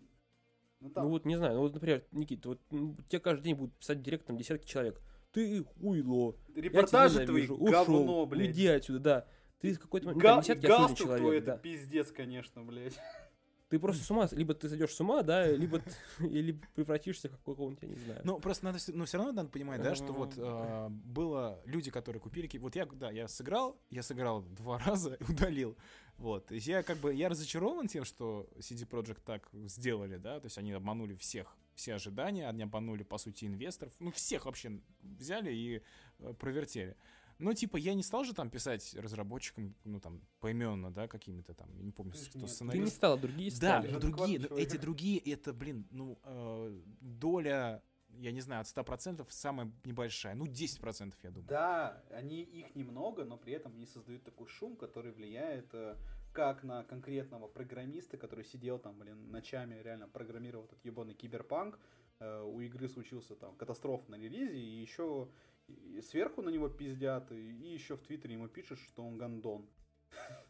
Speaker 3: Ну, там,
Speaker 1: Ну вот, не знаю, ну вот, например, Никита, вот м, тебе каждый день будут писать директ там десятки человек. Ты хуйло, я тебя
Speaker 3: репортажи твои
Speaker 1: ненавижу,
Speaker 3: говно,
Speaker 1: ушел,
Speaker 3: блядь.
Speaker 1: уйди отсюда, да. Ты в какой-то момент, ну,
Speaker 3: Га-
Speaker 1: десятки
Speaker 3: галстук твой,
Speaker 1: человек,
Speaker 3: это
Speaker 1: да.
Speaker 3: пиздец, конечно, блядь.
Speaker 1: Ты просто с ума, либо ты сойдешь с ума, да, либо или *laughs* превратишься в какого-нибудь, я не знаю.
Speaker 2: Ну, просто надо, но все равно надо понимать, да, что вот а, было люди, которые купили, вот я, да, я сыграл, я сыграл два *laughs* раза и удалил, вот, то есть я как бы, я разочарован тем, что CD Projekt так сделали, да, то есть они обманули всех, все ожидания, они обманули, по сути, инвесторов, ну, всех вообще взяли и э, провертели. Ну, типа, я не стал же там писать разработчикам, ну, там, поименно, да, какими-то там, я не помню, кто
Speaker 3: нет. Ты
Speaker 1: ты
Speaker 2: сценарист.
Speaker 1: не стал, а другие
Speaker 2: Да,
Speaker 1: стали.
Speaker 2: Но другие, но эти другие, это, блин, ну, э, доля, я не знаю, от 100% самая небольшая, ну, 10%, я думаю.
Speaker 3: Да, они их немного, но при этом они создают такой шум, который влияет э, как на конкретного программиста, который сидел там, блин, ночами реально программировал этот ебаный киберпанк. Э, у игры случился там катастрофа на релизе, и еще и сверху на него пиздят, и, еще в Твиттере ему пишут, что он гандон.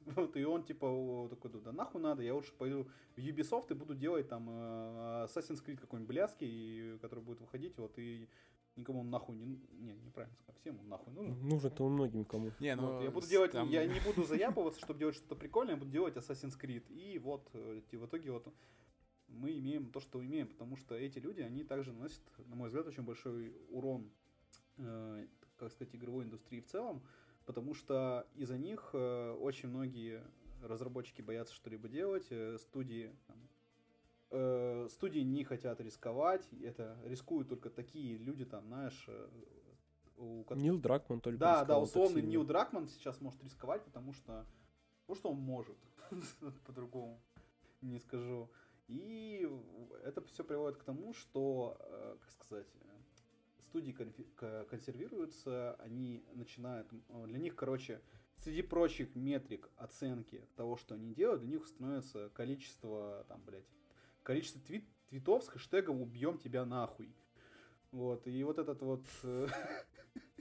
Speaker 3: *laughs* Вот, и он типа такой, да нахуй надо, я лучше пойду в Ubisoft и буду делать там э, Assassin's Creed какой-нибудь блядский, который будет выходить, вот, и никому он нахуй не... Не, неправильно сказал, всем он нахуй нужен.
Speaker 1: Нужно-то он многим кому.
Speaker 2: Не, ну,
Speaker 3: Вот, я буду делать,
Speaker 2: там-
Speaker 3: я *laughs* не буду заяпываться, чтобы делать что-то прикольное, я буду делать Assassin's Creed. И вот, э, и в итоге вот мы имеем то, что имеем, потому что эти люди, они также наносят, на мой взгляд, очень большой урон, э, как сказать, игровой индустрии в целом, потому что из-за них э, очень многие разработчики боятся что-либо делать, э, студии там, э, студии не хотят рисковать, это рискуют только такие люди, там, знаешь, э, у ко-
Speaker 1: Нил Дракман только
Speaker 3: да, да,
Speaker 1: сильно.
Speaker 3: Нил Дракман сейчас может рисковать, потому что, потому что он может, *laughs* по-другому не скажу. И это все приводит к тому, что, как сказать, студии консервируются, они начинают, э, для них, короче, среди прочих метрик оценки того, что они делают, для них становится количество, там, блядь, количество твит, твитов с хэштегом «убьем тебя нахуй». Вот, и вот этот вот э, *laughs*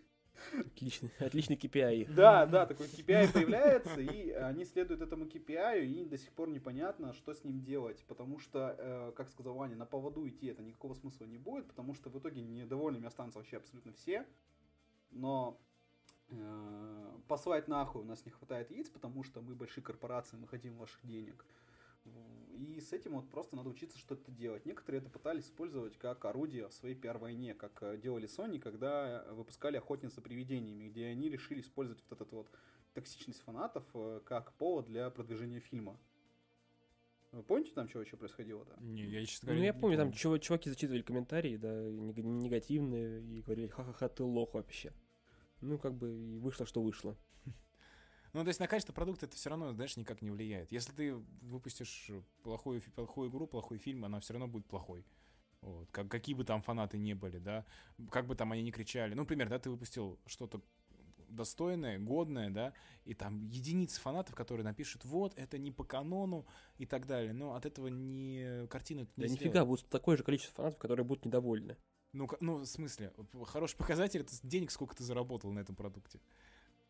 Speaker 1: Отличный, отличный KPI.
Speaker 3: Да, да, такой KPI появляется, и они следуют этому KPI, и до сих пор непонятно, что с ним делать, потому что, э, как сказал Ваня, на поводу идти это никакого смысла не будет, потому что в итоге недовольными останутся вообще абсолютно все, но э, послать нахуй у нас не хватает яиц, потому что мы большие корпорации, мы хотим ваших денег. И с этим вот просто надо учиться что-то делать. Некоторые это пытались использовать как орудие в своей пиар-войне, как э, делали Sony, когда выпускали «Охотниц за привидениями», где они решили использовать вот эту вот токсичность фанатов э, как повод для продвижения фильма. Вы помните там, что вообще происходило-то?
Speaker 2: Не, я, честно
Speaker 1: Ну,
Speaker 2: говоря,
Speaker 1: я
Speaker 2: не
Speaker 1: помню, там чува- чуваки зачитывали комментарии, да, нег- негативные, и говорили, ха-ха-ха, ты лох вообще. Ну, как бы, и вышло, что вышло.
Speaker 2: Ну, то есть на качество продукта это все равно, знаешь, никак не влияет. Если ты выпустишь плохую, плохую игру, плохой фильм, она все равно будет плохой. Вот. Как, какие бы там фанаты не были, да, как бы там они ни кричали. Ну, например, да, ты выпустил что-то достойное, годное, да, и там единицы фанатов, которые напишут, вот, это не по канону и так далее. Но от этого не картину это не
Speaker 1: Да
Speaker 2: сделать.
Speaker 1: нифига, будет такое же количество фанатов, которые будут недовольны.
Speaker 2: Ну, ну, в смысле, хороший показатель это денег, сколько ты заработал на этом продукте.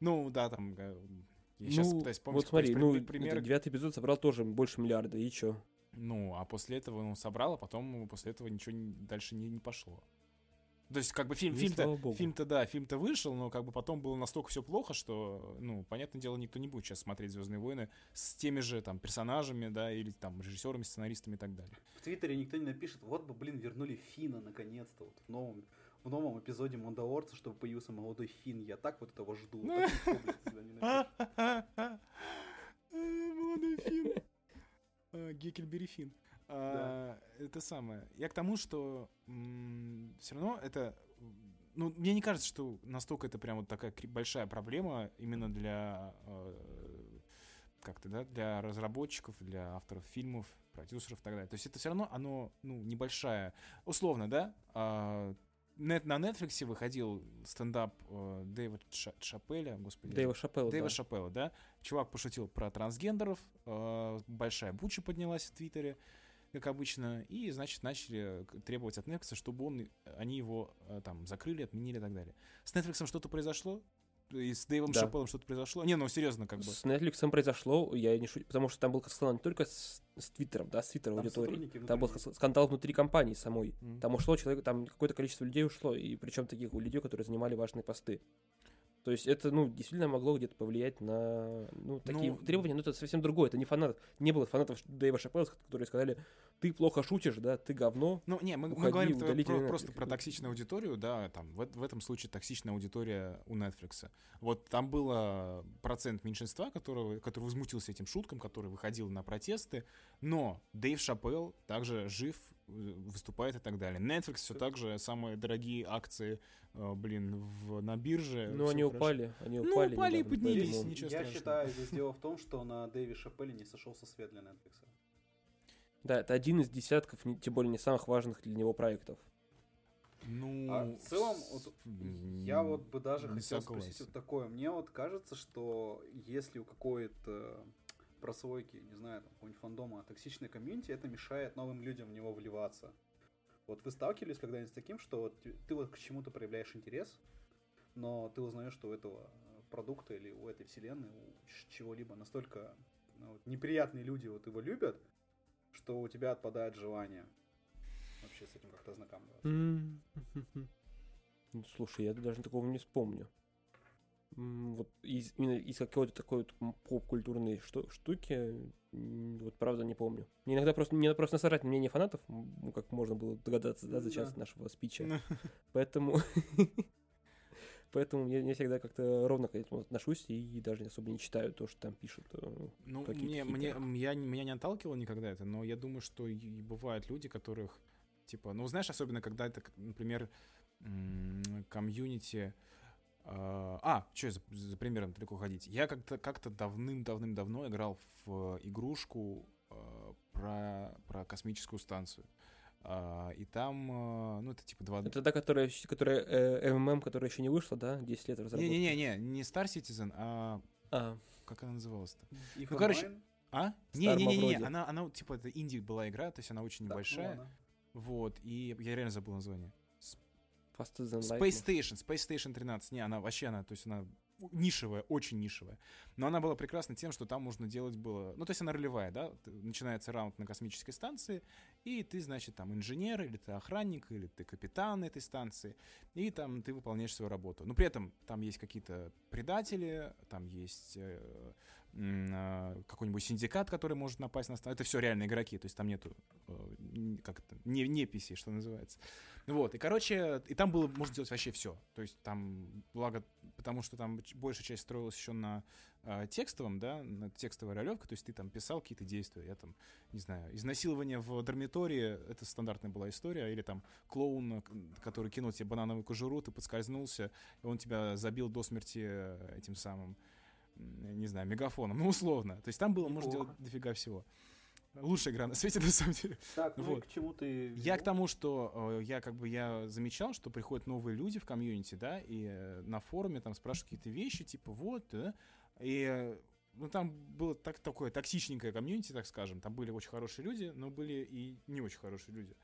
Speaker 2: Ну, да, там. э, Я сейчас
Speaker 1: ну,
Speaker 2: пытаюсь вспомнить
Speaker 1: вот смотри, ну,
Speaker 2: при- пример.
Speaker 1: девятый эпизод собрал тоже больше миллиарда, и чё?
Speaker 2: Ну, а после этого он собрал, а потом после этого ничего не- дальше не, не пошло. То есть, как бы фильм,
Speaker 1: Ну,
Speaker 2: фильм-то, фильм-то, да, фильм-то вышел, но как бы потом было настолько все плохо, что, ну, понятное дело, никто не будет сейчас смотреть Звездные войны с теми же там персонажами, да, или там режиссерами, сценаристами и так далее.
Speaker 3: В Твиттере никто не напишет, вот бы, блин, вернули Фина наконец-то, вот в новом, в новом эпизоде Мандалорца, чтобы появился молодой Фин. Я так вот этого жду. *laughs* *laughs*
Speaker 2: Молодой Фин. Геккельбери Фин. А, Это самое. Я к тому, что все равно это... Ну, мне не кажется, что настолько это прям вот такая большая проблема именно для э, как-то, да, для разработчиков, для авторов фильмов, продюсеров и так далее. То есть это все равно, оно, ну, небольшая, условно, да, а, нет, на Netflix выходил стендап э, Дэйва Ша- Шапеля, господи.
Speaker 1: Дэйва Шапелла,
Speaker 2: Дэйва
Speaker 1: да.
Speaker 2: Шапелла, да? Чувак пошутил про трансгендеров, э, большая буча поднялась в Твиттере, как обычно, и, значит, начали требовать от Netflix, чтобы он, они его э, там закрыли, отменили и так далее. С Netflix что-то произошло? И с Дэйвом
Speaker 1: Да.
Speaker 2: Шапеллом что-то произошло? Не, ну серьезно, как бы.
Speaker 1: С Netflix произошло, я не шучу, потому что там был скандал не только с, с Твиттером, да, с Твиттер
Speaker 3: Там
Speaker 1: аудиторией.
Speaker 3: сотрудники
Speaker 1: Там был скандал внутри компании самой.
Speaker 2: М.
Speaker 1: Там ушло человек, там какое-то количество людей ушло, и причем таких у людей, которые занимали важные посты. То есть это, ну, действительно могло где-то повлиять на, ну, такие
Speaker 2: Ну,
Speaker 1: требования, но это совсем другое, это не фанат, не было фанатов Дэйва Шапелла, которые сказали, ты плохо шутишь, да, ты говно,
Speaker 2: Ну, не, мы, мы
Speaker 1: Уходи,
Speaker 2: говорим про-
Speaker 1: удалите
Speaker 2: про- просто про токсичную аудиторию, да, там, в, в этом случае токсичная аудитория у Netflix. Вот там было процент меньшинства, которого, который возмутился этим шуткам, который выходил на протесты, но Дэйв Шапелл также жив, выступает и так далее. Netflix все так же, самые дорогие акции, э, блин, в, на бирже.
Speaker 1: ну, они
Speaker 2: хорошо.
Speaker 1: упали, они
Speaker 2: Ну,
Speaker 1: упали.
Speaker 2: упали и поднялись,
Speaker 1: поэтому-
Speaker 2: ничего
Speaker 3: Я
Speaker 2: страшного.
Speaker 3: считаю, здесь дело в том, что на Дэви Шапелле не сошелся свет для Netflix.
Speaker 1: Да, это один из десятков, не- тем более не самых важных для него проектов.
Speaker 2: Ну,
Speaker 3: А в целом, вот, я вот бы даже хотел
Speaker 2: согласен.
Speaker 3: спросить вот такое. Мне вот кажется, что если у какой-то прослойки, не знаю, там, какого-нибудь фандома токсичной комьюнити, это мешает новым людям в него вливаться. Вот вы сталкивались когда-нибудь с таким, что вот ты вот к чему-то проявляешь интерес, но ты узнаешь, что у этого продукта или у этой вселенной, у чего-либо настолько ну, вот неприятные люди вот его любят, что у тебя отпадает желание вообще с этим как-то ознакомливаться. *laughs*
Speaker 1: Ну, слушай, я даже такого не вспомню. Вот из, именно из какой-то такой вот поп-культурной шту- штуки, вот правда не помню. Мне иногда просто, мне просто насрать на мнение фанатов, ну, как можно было догадаться, да, за час
Speaker 3: да.
Speaker 1: нашего спича.
Speaker 2: Ну,
Speaker 1: Поэтому... *laughs* Поэтому я, я всегда как-то ровно к этому отношусь и даже особо не читаю то, что там пишут. э,
Speaker 2: Ну, мне, мне, я, меня не отталкивало никогда это, но я думаю, что и бывают люди, которых, типа, ну, знаешь, особенно когда это, например, комьюнити... а, А, что за, за примером далеко ходить? Я как-то как давным-давным-давно играл в игрушку а, про, про космическую станцию. А, и там, а, ну, это типа два...
Speaker 1: Это та, которая, которая э, МММ, которая еще не вышла, да? 10 лет разработки.
Speaker 2: Не-не-не, не Star Citizen, а
Speaker 1: А,
Speaker 2: как она называлась-то? Ну, короче, А? Не-не-не, она, она вот, типа, это инди была игра, то есть она очень
Speaker 3: так, ну
Speaker 2: небольшая.
Speaker 3: ладно.
Speaker 2: Вот, и я реально забыл название.
Speaker 1: Faster Than.
Speaker 2: Space Station, Space Station 13. Не, она вообще, она, то есть она нишевая, очень нишевая. Но она была прекрасна тем, что там можно делать было... Ну, то есть она ролевая, да? Начинается раунд на космической станции, и ты, значит, там инженер, или ты охранник, или ты капитан этой станции, и там ты выполняешь свою работу. Но при этом там есть какие-то предатели, там есть э, а, какой-нибудь синдикат, который может напасть на станцию. Это все реальные игроки, то есть там нету, э, н- как это, не, неписи, что называется. Вот, и, короче, и там было, можно делать вообще все. То есть там, благо, потому что там большая часть строилась еще на э, текстовом, да, на текстовой ролевка, то есть ты там писал какие-то действия, я там, не знаю, изнасилование в дармитории, это стандартная была история, или там клоун, который кинул тебе банановую кожуру, ты подскользнулся, и он тебя забил до смерти э, этим самым, не знаю, мегафоном, ну, условно. То есть там было, можно делать дофига всего. Лучшая игра на свете, *laughs* на самом деле.
Speaker 3: Так, ну
Speaker 2: Вот.
Speaker 3: к чему ты...
Speaker 2: Я к тому, что э, я как бы я замечал, что приходят новые люди в комьюнити, да, и э, на форуме там спрашивают какие-то вещи, типа вот, да, и э, ну там было так, такое токсичненькое комьюнити, так скажем, там были очень хорошие люди, но были и не очень хорошие люди.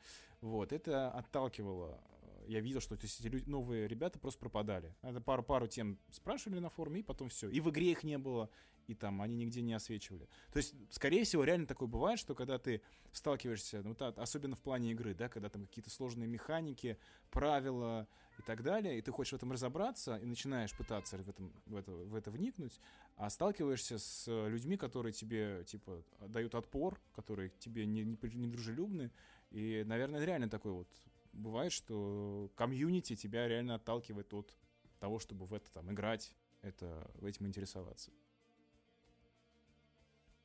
Speaker 2: Вот, это отталкивало. Я видел, что то есть, эти люди, новые ребята просто пропадали. Это пару, пару тем спрашивали на форуме, и потом все. И в игре их не было, и там они нигде не освечивали. То есть, скорее всего, реально такое бывает, что когда ты сталкиваешься, ну, та- особенно в плане игры, да, когда там какие-то сложные механики, правила и так далее, и ты хочешь в этом разобраться и начинаешь пытаться в, этом, в, это, в это вникнуть, а сталкиваешься с людьми, которые тебе, типа, дают отпор, которые тебе не, не, не дружелюбны, и, наверное, реально такой вот бывает, что комьюнити тебя реально отталкивает от того, чтобы в это там играть, это, этим интересоваться.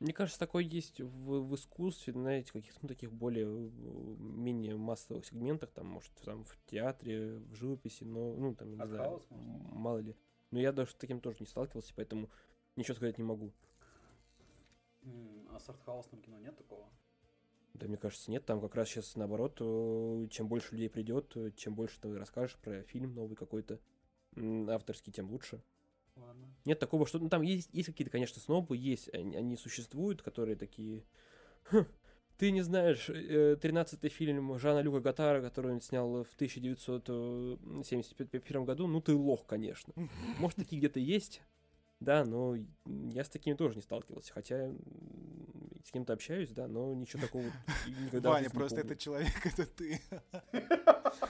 Speaker 1: Мне кажется, такое есть в, в искусстве, знаете, каких-то ну, таких более э, менее массовых сегментах, там, может, там в театре, в живописи, но, ну, там, не знаю, м- мало ли. Но я даже с таким тоже не сталкивался, поэтому ничего сказать не могу.
Speaker 3: А с артхаусным кино нет такого?
Speaker 1: Да, мне кажется, нет. Там как раз сейчас наоборот, э, чем больше людей придет, э, чем больше ты расскажешь про фильм новый какой-то авторский, тем лучше.
Speaker 3: Ладно.
Speaker 1: Нет такого, что... Ну, там есть, есть какие-то, конечно, снобы, есть, они, они существуют, которые такие... «Хм, ты не знаешь, э, 13-й фильм Жана Люка Гатара, который он снял в 1971 году, ну ты лох, конечно. Может, такие где-то есть, да, но я с такими тоже не сталкивался, хотя с кем-то общаюсь, да, но ничего такого никогда
Speaker 2: Ваня, просто этот человек, *laughs* это ты. *laughs*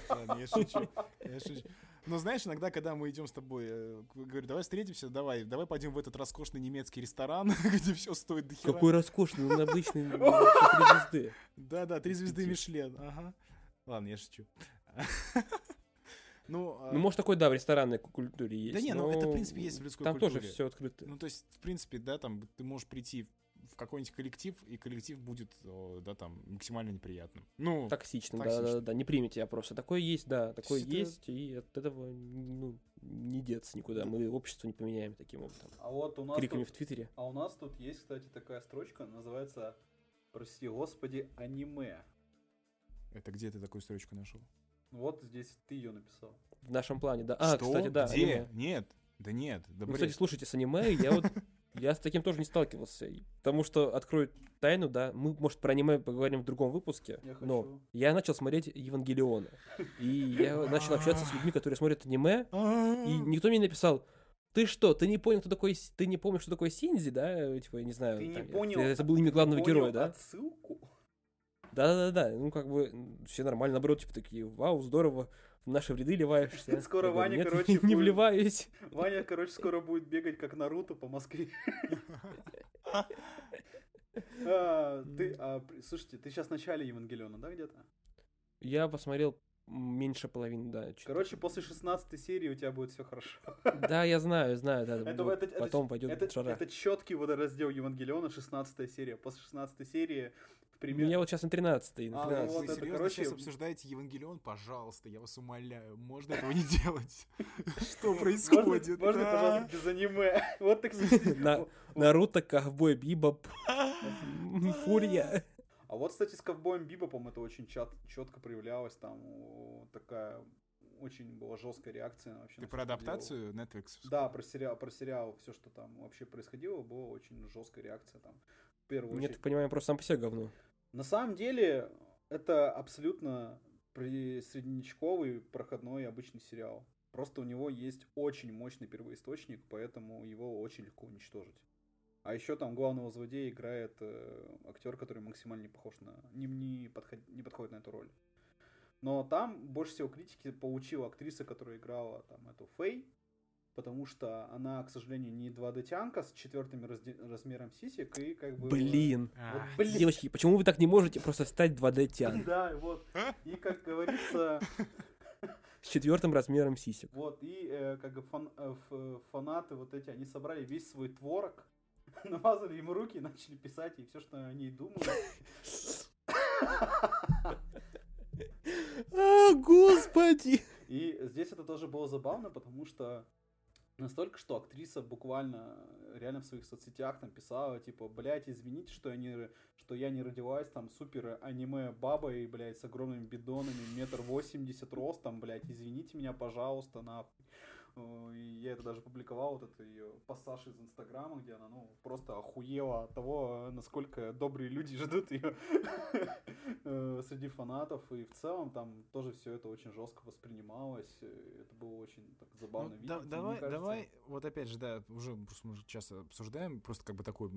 Speaker 2: Ладно, я шучу. Я шучу. Но знаешь, иногда, когда мы идем с тобой, э, говорю, давай встретимся, давай, давай пойдем в этот роскошный немецкий ресторан, *laughs* где все стоит до хера.
Speaker 1: Какой роскошный, он обычный *laughs* три звезды.
Speaker 2: Да-да, три звезды. Мишлен, ага. Ладно, я шучу. *laughs* Ну, а,
Speaker 1: Ну, может, такой, да, в ресторанной ку- культуре есть.
Speaker 2: да не, ну
Speaker 1: но
Speaker 2: это, в принципе, есть в людской
Speaker 1: Там
Speaker 2: культуре.
Speaker 1: тоже все открыто.
Speaker 2: Ну, то есть, в принципе, да, там ты можешь прийти в какой-нибудь коллектив, и коллектив будет, о, да, там, максимально неприятным. Ну,
Speaker 1: Токсичным, да,
Speaker 2: токсичным.
Speaker 1: да, да, не примите опроса. Такое есть, да, такое
Speaker 2: это-
Speaker 1: есть, и от этого ну, не деться никуда. Мы общество не поменяем таким образом.
Speaker 3: А вот у нас
Speaker 1: Криками
Speaker 3: тут,
Speaker 1: в Твиттере.
Speaker 3: а у нас тут есть, кстати, такая строчка, называется, прости господи, аниме.
Speaker 2: это где ты такую строчку нашел?
Speaker 3: Вот здесь ты ее написал.
Speaker 1: В нашем плане, да. А,
Speaker 2: Что?
Speaker 1: кстати, да,
Speaker 2: Где?
Speaker 1: аниме.
Speaker 2: Нет, да нет, да
Speaker 1: Ну, кстати, слушайте, с аниме я вот *laughs* я с таким тоже не сталкивался. Потому что открою тайну, да, мы, может, про аниме поговорим в другом выпуске,
Speaker 3: Я
Speaker 1: но
Speaker 3: хочу.
Speaker 1: я начал смотреть Евангелиона. И я начал общаться с людьми, которые смотрят аниме,
Speaker 2: А.
Speaker 1: и никто мне не написал, ты что, ты не понял, кто такой, ты не помнишь, что такое Синзи, да? Типа, я не знаю.
Speaker 3: Ты не
Speaker 1: там, я-
Speaker 3: понял,
Speaker 1: Это был имя главного
Speaker 3: Понял
Speaker 1: героя, да?
Speaker 3: Отсылку?
Speaker 1: Да-да-да, ну как бы все нормально, наоборот, типа такие, вау, здорово, в наши ряды ливаешься. *laughs*
Speaker 3: Скоро
Speaker 1: Я говорю,
Speaker 3: Ваня,
Speaker 1: «Нет,
Speaker 3: короче,
Speaker 1: не
Speaker 3: будет-
Speaker 1: вливаюсь. *laughs*
Speaker 3: Ваня, короче, скоро будет бегать как Наруто по Москве. *laughs* А, Ты, а, слушайте, ты сейчас в начале Евангелиона, да, где-то?
Speaker 1: Я посмотрел меньше половины, да.
Speaker 3: Короче, после 16 серии у тебя будет все хорошо.
Speaker 1: Да, я знаю, знаю, да.
Speaker 3: Это-
Speaker 1: вот
Speaker 3: это- это-
Speaker 1: потом пойдет
Speaker 3: Это,
Speaker 1: жара.
Speaker 3: это четкий водораздел Евангелиона, 16 серия. После 16 серии пример...
Speaker 1: меня вот сейчас на 13 на
Speaker 3: А, ну
Speaker 1: 13
Speaker 3: вот
Speaker 2: Вы
Speaker 3: это,
Speaker 2: серьезно
Speaker 3: короче,
Speaker 2: сейчас обсуждаете Евангелион? Пожалуйста, я вас умоляю, можно этого не делать? *laughs* Что происходит?
Speaker 3: Можно,
Speaker 2: А?
Speaker 3: пожалуйста, без аниме? *laughs* Вот так *laughs*
Speaker 1: Наруто, Ковбой, Бибоп, Фурия.
Speaker 3: А вот, кстати, с ковбоем Бибопом это очень четко проявлялось. Там такая очень была жесткая реакция вообще.
Speaker 2: Ты
Speaker 3: на
Speaker 2: про
Speaker 3: это дело.
Speaker 2: адаптацию Netflix?
Speaker 3: Да, про сериал, про сериал, все, что там вообще происходило, была очень жесткая реакция там. В первую
Speaker 1: Нет,
Speaker 3: очередь.
Speaker 1: понимаю, просто сам по себе говно.
Speaker 3: На самом деле, это абсолютно среднячковый, проходной обычный сериал. Просто у него есть очень мощный первоисточник, поэтому его очень легко уничтожить. А еще там главного злодея играет э, актер, который максимально не похож на. Не, не, подход- не подходит на эту роль. Но там больше всего критики получила актриса, которая играла там эту Фэй, потому что она, к сожалению, не 2D-тянка с четвертым размером сисек, и как бы...
Speaker 1: Блин.
Speaker 2: А,
Speaker 3: Вот, блин.
Speaker 1: Девочки, почему вы так не можете просто стать 2D тян
Speaker 3: Да, вот. И как говорится,
Speaker 1: с четвертым размером сисек?
Speaker 3: вот, и э, как бы фан- э, ф- фанаты вот эти, они собрали весь свой творог, *laughs* намазали ему руки и начали писать ей все, что они думают. *laughs*
Speaker 1: А, господи!
Speaker 3: И здесь это тоже было забавно, потому что настолько, что актриса буквально реально в своих соцсетях там писала, типа, блядь, извините, что я не, что я не родилась там супер аниме бабой, блядь, с огромными бидонами, метр восемьдесят ростом, блядь, извините меня, пожалуйста, нахуй. Э, я это даже публиковал, вот это ее пассаж из Инстаграма, где она, ну, просто охуела от того, насколько добрые люди *laughs* ждут ее среди фанатов. И в целом там тоже все это очень жестко воспринималось. э, Это было очень так
Speaker 2: Ну,
Speaker 3: забавно видеть.
Speaker 2: да- давай, давай, вот опять же, да, уже просто мы часто обсуждаем, просто как бы такой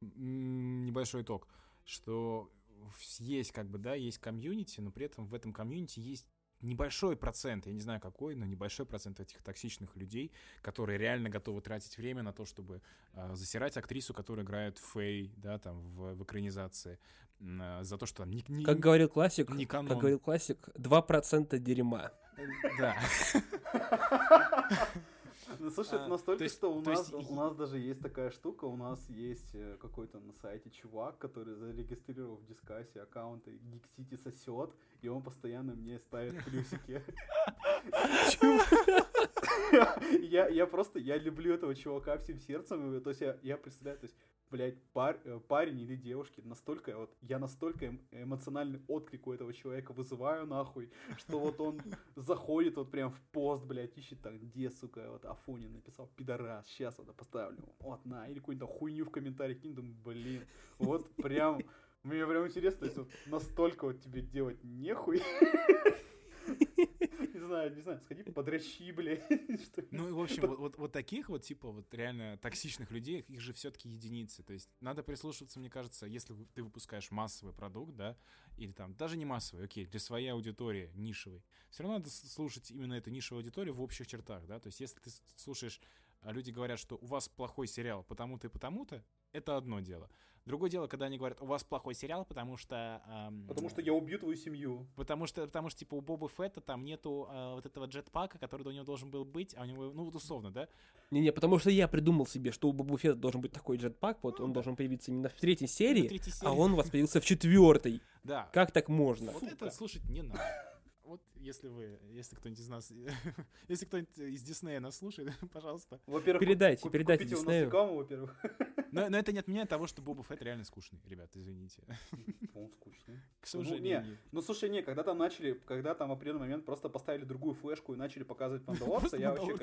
Speaker 2: небольшой итог, что есть как бы, да, есть комьюнити, но при этом в этом комьюнити есть небольшой процент, я не знаю какой, но небольшой процент этих токсичных людей, которые реально готовы тратить время на то, чтобы а, засирать актрису, которая играет Фэй, да, там, в, в экранизации, а, за то, что там не, не-
Speaker 1: Как говорил классик,
Speaker 2: не канон.
Speaker 1: как говорил классик, 2% дерьма.
Speaker 2: Да. *laughs*
Speaker 3: Ну, *laughs* слушай, это
Speaker 2: А,
Speaker 3: настолько,
Speaker 2: то есть-
Speaker 3: что у
Speaker 2: то
Speaker 3: нас,
Speaker 2: есть
Speaker 3: у нас даже есть такая штука, у нас есть э, какой-то на сайте чувак, который зарегистрировал в дискассе аккаунты Geek City сосет, и он постоянно мне ставит плюсики. *laughs* Я, я просто, я люблю этого чувака всем сердцем, то есть я, я представляю, то есть, блядь, пар- э, парень или девушки, настолько, вот, я настолько эм- эмоциональный отклик у этого человека вызываю, нахуй, что вот он заходит вот прям в пост, блядь, ищет там, где, сука, вот Афонин написал, пидорас, сейчас вот поставлю, вот, на, или какую-нибудь хуйню в комментарии кинь, думаю, блин, вот прям, мне прям интересно, то вот настолько вот тебе делать нехуй, *laughs* знаю, не знаю, сходи подращи, блядь. *laughs*
Speaker 2: Ну, и, в общем, вот, вот, вот таких вот, типа, вот реально токсичных людей, их же все-таки единицы. То есть надо прислушиваться, мне кажется, если ты выпускаешь массовый продукт, да, или там, даже не массовый, окей, для своей аудитории, нишевой, все равно надо слушать именно эту нишевую аудиторию в общих чертах, да. То есть если ты слушаешь, а люди говорят, что у вас плохой сериал потому-то и потому-то, это одно дело. Другое дело, когда они говорят, у вас плохой сериал, потому что... ам,
Speaker 3: Потому что я убью твою семью.
Speaker 2: Потому что, потому что, типа, у Боба Фетта там нету а, вот этого джетпака, который у него должен был быть, а у него, ну, вот условно, да?
Speaker 1: Не-не, потому что я придумал себе, что у Боба Фетта должен быть такой джетпак, вот
Speaker 2: Ну
Speaker 1: он
Speaker 2: да.
Speaker 1: должен появиться именно в третьей
Speaker 2: В
Speaker 1: серии,
Speaker 2: третьей
Speaker 1: а
Speaker 2: серии.
Speaker 1: он у вас появился в четвертой.
Speaker 2: Да.
Speaker 1: Как так можно?
Speaker 2: Вот это слушать не надо. Вот если вы, если кто-нибудь из нас, *laughs* если кто-нибудь из Диснея нас слушает, *laughs* пожалуйста.
Speaker 3: Во-первых,
Speaker 1: Передайте,
Speaker 3: куп-
Speaker 1: передайте
Speaker 3: купите у нас
Speaker 1: Диснею.
Speaker 3: рекламу, во-первых. *laughs*
Speaker 2: Но, но это не отменяет того, что Боба Фетт реально скучный, ребят, извините.
Speaker 3: Он скучный.
Speaker 2: К
Speaker 3: Ну, не,
Speaker 2: сожалению.
Speaker 3: ну слушай, не, когда там начали, когда там в определенный момент просто поставили другую флешку и начали показывать Мандалорца, я вообще.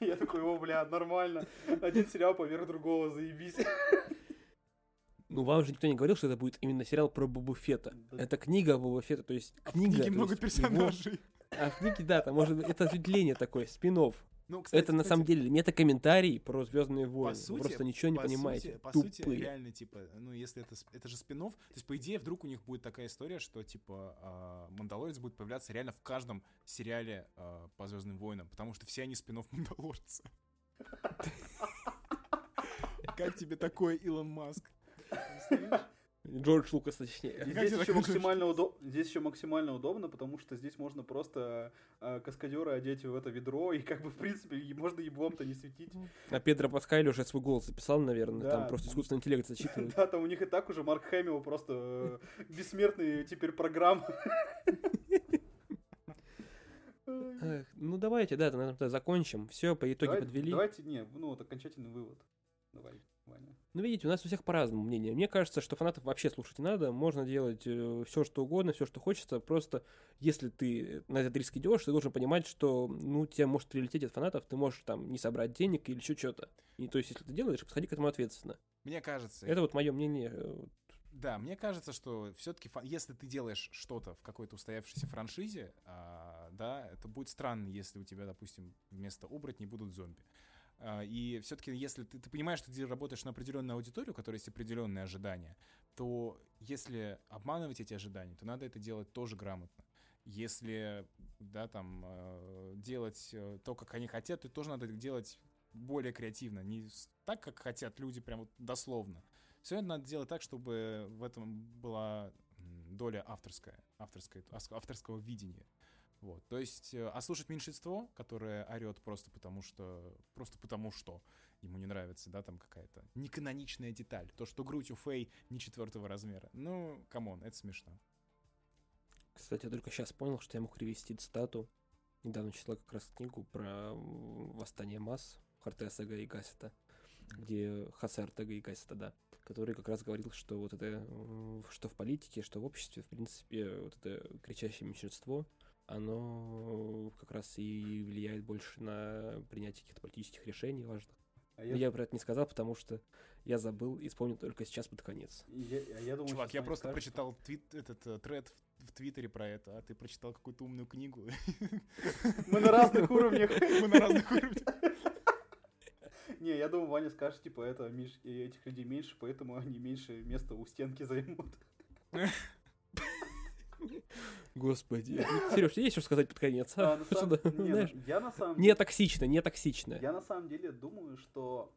Speaker 3: Я такой, о, бля, нормально. Один сериал поверх другого, заебись.
Speaker 1: Ну, вам же никто не говорил, что это будет именно сериал про Бобу Фетта.
Speaker 3: Да.
Speaker 1: Это книга Боба Фетта, то есть
Speaker 2: А в
Speaker 1: книга.
Speaker 2: книге много
Speaker 1: есть его-
Speaker 2: персонажей.
Speaker 1: А в книге, да, там может быть, это ответвление такое, спин
Speaker 2: Ну, кстати,
Speaker 1: Это на
Speaker 2: кстати,
Speaker 1: самом деле мета-комментарий про Звездные войны.
Speaker 2: сути-
Speaker 1: Вы просто ничего не
Speaker 2: по
Speaker 1: понимаете.
Speaker 2: Сути, по
Speaker 1: Тупые.
Speaker 2: сути, реально, типа, ну, если это, это же спин то есть, по идее, вдруг у них будет такая история, что, типа, а, Мандалорец будет появляться реально в каждом сериале а, по Звездным войнам, потому что все они спин Мандалорца. *laughs* Как тебе такой, Илон Маск? *laughs*
Speaker 1: Джордж Лукас, точнее.
Speaker 3: Здесь еще, максимально *laughs* удоб- здесь еще максимально удобно, потому что здесь можно просто э, каскадера одеть в это ведро, и как бы, в принципе, можно еблом-то не светить.
Speaker 1: А Педро Паскаль уже свой голос записал, наверное.
Speaker 3: Да.
Speaker 1: Там просто искусственный интеллект зачитывает. *laughs*
Speaker 3: Да, там у них и так уже Марк Хэмилл просто э, бессмертный теперь программа.
Speaker 1: Ну давайте, да, на этом закончим. Все, по итоге подвели.
Speaker 3: Давайте, не, ну вот окончательный вывод. Давай.
Speaker 1: Ну, видите, у нас у всех по-разному мнение. Мне кажется, что фанатов вообще слушать не надо. Можно делать все, что угодно, все, что хочется. Просто если ты на этот риск идешь, ты должен понимать, что ну, тебе может прилететь от фанатов, ты можешь там не собрать денег или еще что-то. И то есть, если ты делаешь, подходи к этому ответственно.
Speaker 2: Мне кажется,
Speaker 1: Это вот мое мнение. э,
Speaker 2: Да, мне кажется, что все-таки, если ты делаешь что-то в какой-то устоявшейся франшизе, а, да, это будет странно, если у тебя, допустим, вместо оборотней будут зомби. А, и все-таки, если ты, ты понимаешь, что ты работаешь на определенную аудиторию, у которой есть определенные ожидания, то если обманывать эти ожидания, то надо это делать тоже грамотно. Если, да, там, э, делать э, то, как они хотят, то тоже надо делать более креативно, не так, как хотят люди, прям вот дословно. Все это надо делать так, чтобы в этом была доля авторская, авторская авторского видения. Вот. То есть, э, а слушать меньшинство, которое орет просто потому, что просто потому что ему не нравится, да, там какая-то неканоничная деталь. То, что грудь у Фэй не четвертого размера. Ну, come on, это смешно.
Speaker 1: Кстати, я только сейчас понял, что я мог перевести цитату. Недавно читал как раз книгу про восстание масс Хартеса Гассета, где и Гассета, да, который как раз говорил, что вот это, что в политике, что в обществе, в принципе, вот это кричащее меньшинство, оно как раз и влияет больше на принятие каких-то политических решений важных.
Speaker 3: А
Speaker 1: Но Я про это не сказал, потому что я забыл и вспомнил только сейчас под конец.
Speaker 3: я, а я думаю,
Speaker 2: Чувак, я просто
Speaker 3: скажет,
Speaker 2: прочитал твит, этот э, тред в, в Твиттере про это, а ты прочитал какую-то умную книгу.
Speaker 3: что *laughs* Мы на разных уровнях. *laughs*
Speaker 2: Мы на разных уровнях. *laughs*
Speaker 3: Не, я думаю, Ваня скажет, типа, это меньше- и этих людей меньше, поэтому они меньше места у стенки займут.
Speaker 1: Господи. Сереж, тебе есть что сказать под конец? а?
Speaker 3: А, на *laughs* самом-
Speaker 1: Что-то,
Speaker 3: не,
Speaker 1: знаешь,
Speaker 3: ну, я на самом
Speaker 1: Не токсично, не токсично.
Speaker 3: Я на самом деле думаю, что,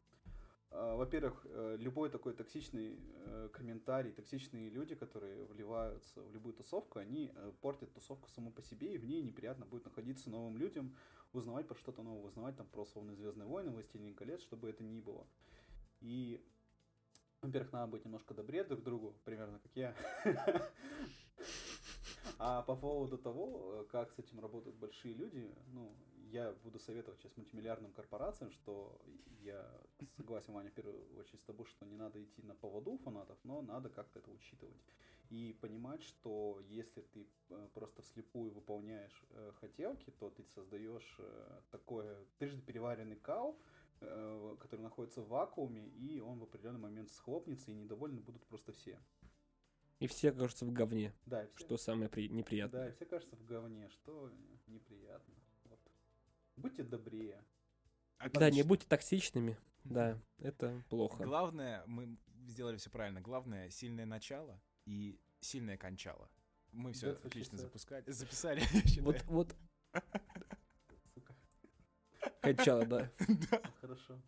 Speaker 3: э, во-первых, э, любой такой токсичный э, комментарий, токсичные люди, которые вливаются в любую тусовку, они э, портят тусовку саму по себе, и в ней неприятно будет находиться новым людям, узнавать про что-то новое, узнавать там про условные Звездные войны, Властелин колец, чтобы это ни было. И, во-первых, надо быть немножко добрее друг к другу, примерно как я. *laughs* А по поводу того, э, как с этим работают большие люди, ну, я буду советовать сейчас мультимиллиардным корпорациям, что я согласен, Ваня, в первую очередь с тобой, что не надо идти на поводу фанатов, но надо как-то это учитывать. И понимать, что если ты э, просто вслепую выполняешь э, хотелки, то ты создаешь такое трижды переваренный кал, который находится в вакууме, и он в определенный момент схлопнется, и недовольны будут просто все.
Speaker 1: И все кажутся в говне,
Speaker 3: Да, и все,
Speaker 1: что самое при...
Speaker 3: да,
Speaker 1: неприятное.
Speaker 3: и все кажется в говне, что неприятно. Вот. Будьте добрее.
Speaker 1: Да, не
Speaker 2: Отлично.
Speaker 1: будьте токсичными. Да, это плохо.
Speaker 2: Главное, мы сделали все правильно. Главное, сильное начало и сильное кончало. Мы все
Speaker 3: she
Speaker 2: отлично
Speaker 3: said.
Speaker 2: запускали, записали. *laughs*
Speaker 1: Вот, вот,
Speaker 3: Сука.
Speaker 1: кончало, да. *laughs*
Speaker 3: Хорошо.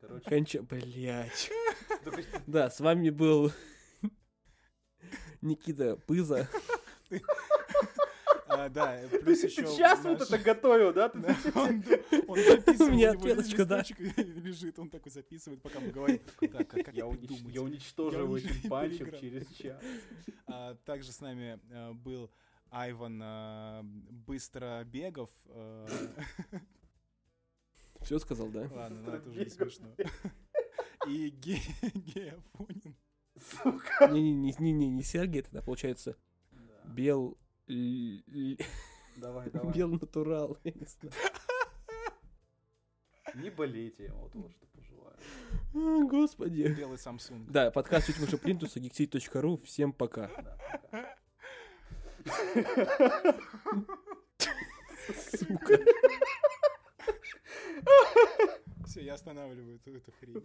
Speaker 3: Короче,
Speaker 1: Конча... Блять.
Speaker 3: только
Speaker 1: Да, с вами был Никита Пыза.
Speaker 2: А, да, плюс еще
Speaker 3: сейчас вот это готовил, да? Ты
Speaker 2: Да, он, записывает,
Speaker 1: меня
Speaker 2: у него
Speaker 1: ответочка, да. *laughs*
Speaker 2: лежит, он такой записывает, пока мы говорим. Так, а как
Speaker 3: Я, унич- я уничтожил этим панчем через час.
Speaker 2: А, также с нами а, был Айван а, Быстробегов. а,
Speaker 1: Все сказал, да?
Speaker 2: Ладно, ну это уже не смешно. И Ге- Гея Фонин.
Speaker 3: Сука.
Speaker 1: Не-не-не, не Сергей, тогда получается
Speaker 3: Да.
Speaker 1: Бел...
Speaker 3: Давай, давай.
Speaker 1: Бел натурал. я не знаю.
Speaker 3: Не болейте, вот вот что пожелаю.
Speaker 1: А, Господи.
Speaker 2: Белый Samsung.
Speaker 1: Да, подкаст чуть выше плинтуса, geeksite.ru. Всем пока.
Speaker 3: Да, пока.
Speaker 1: Сука.
Speaker 2: Все, я останавливаю эту, эту хрень.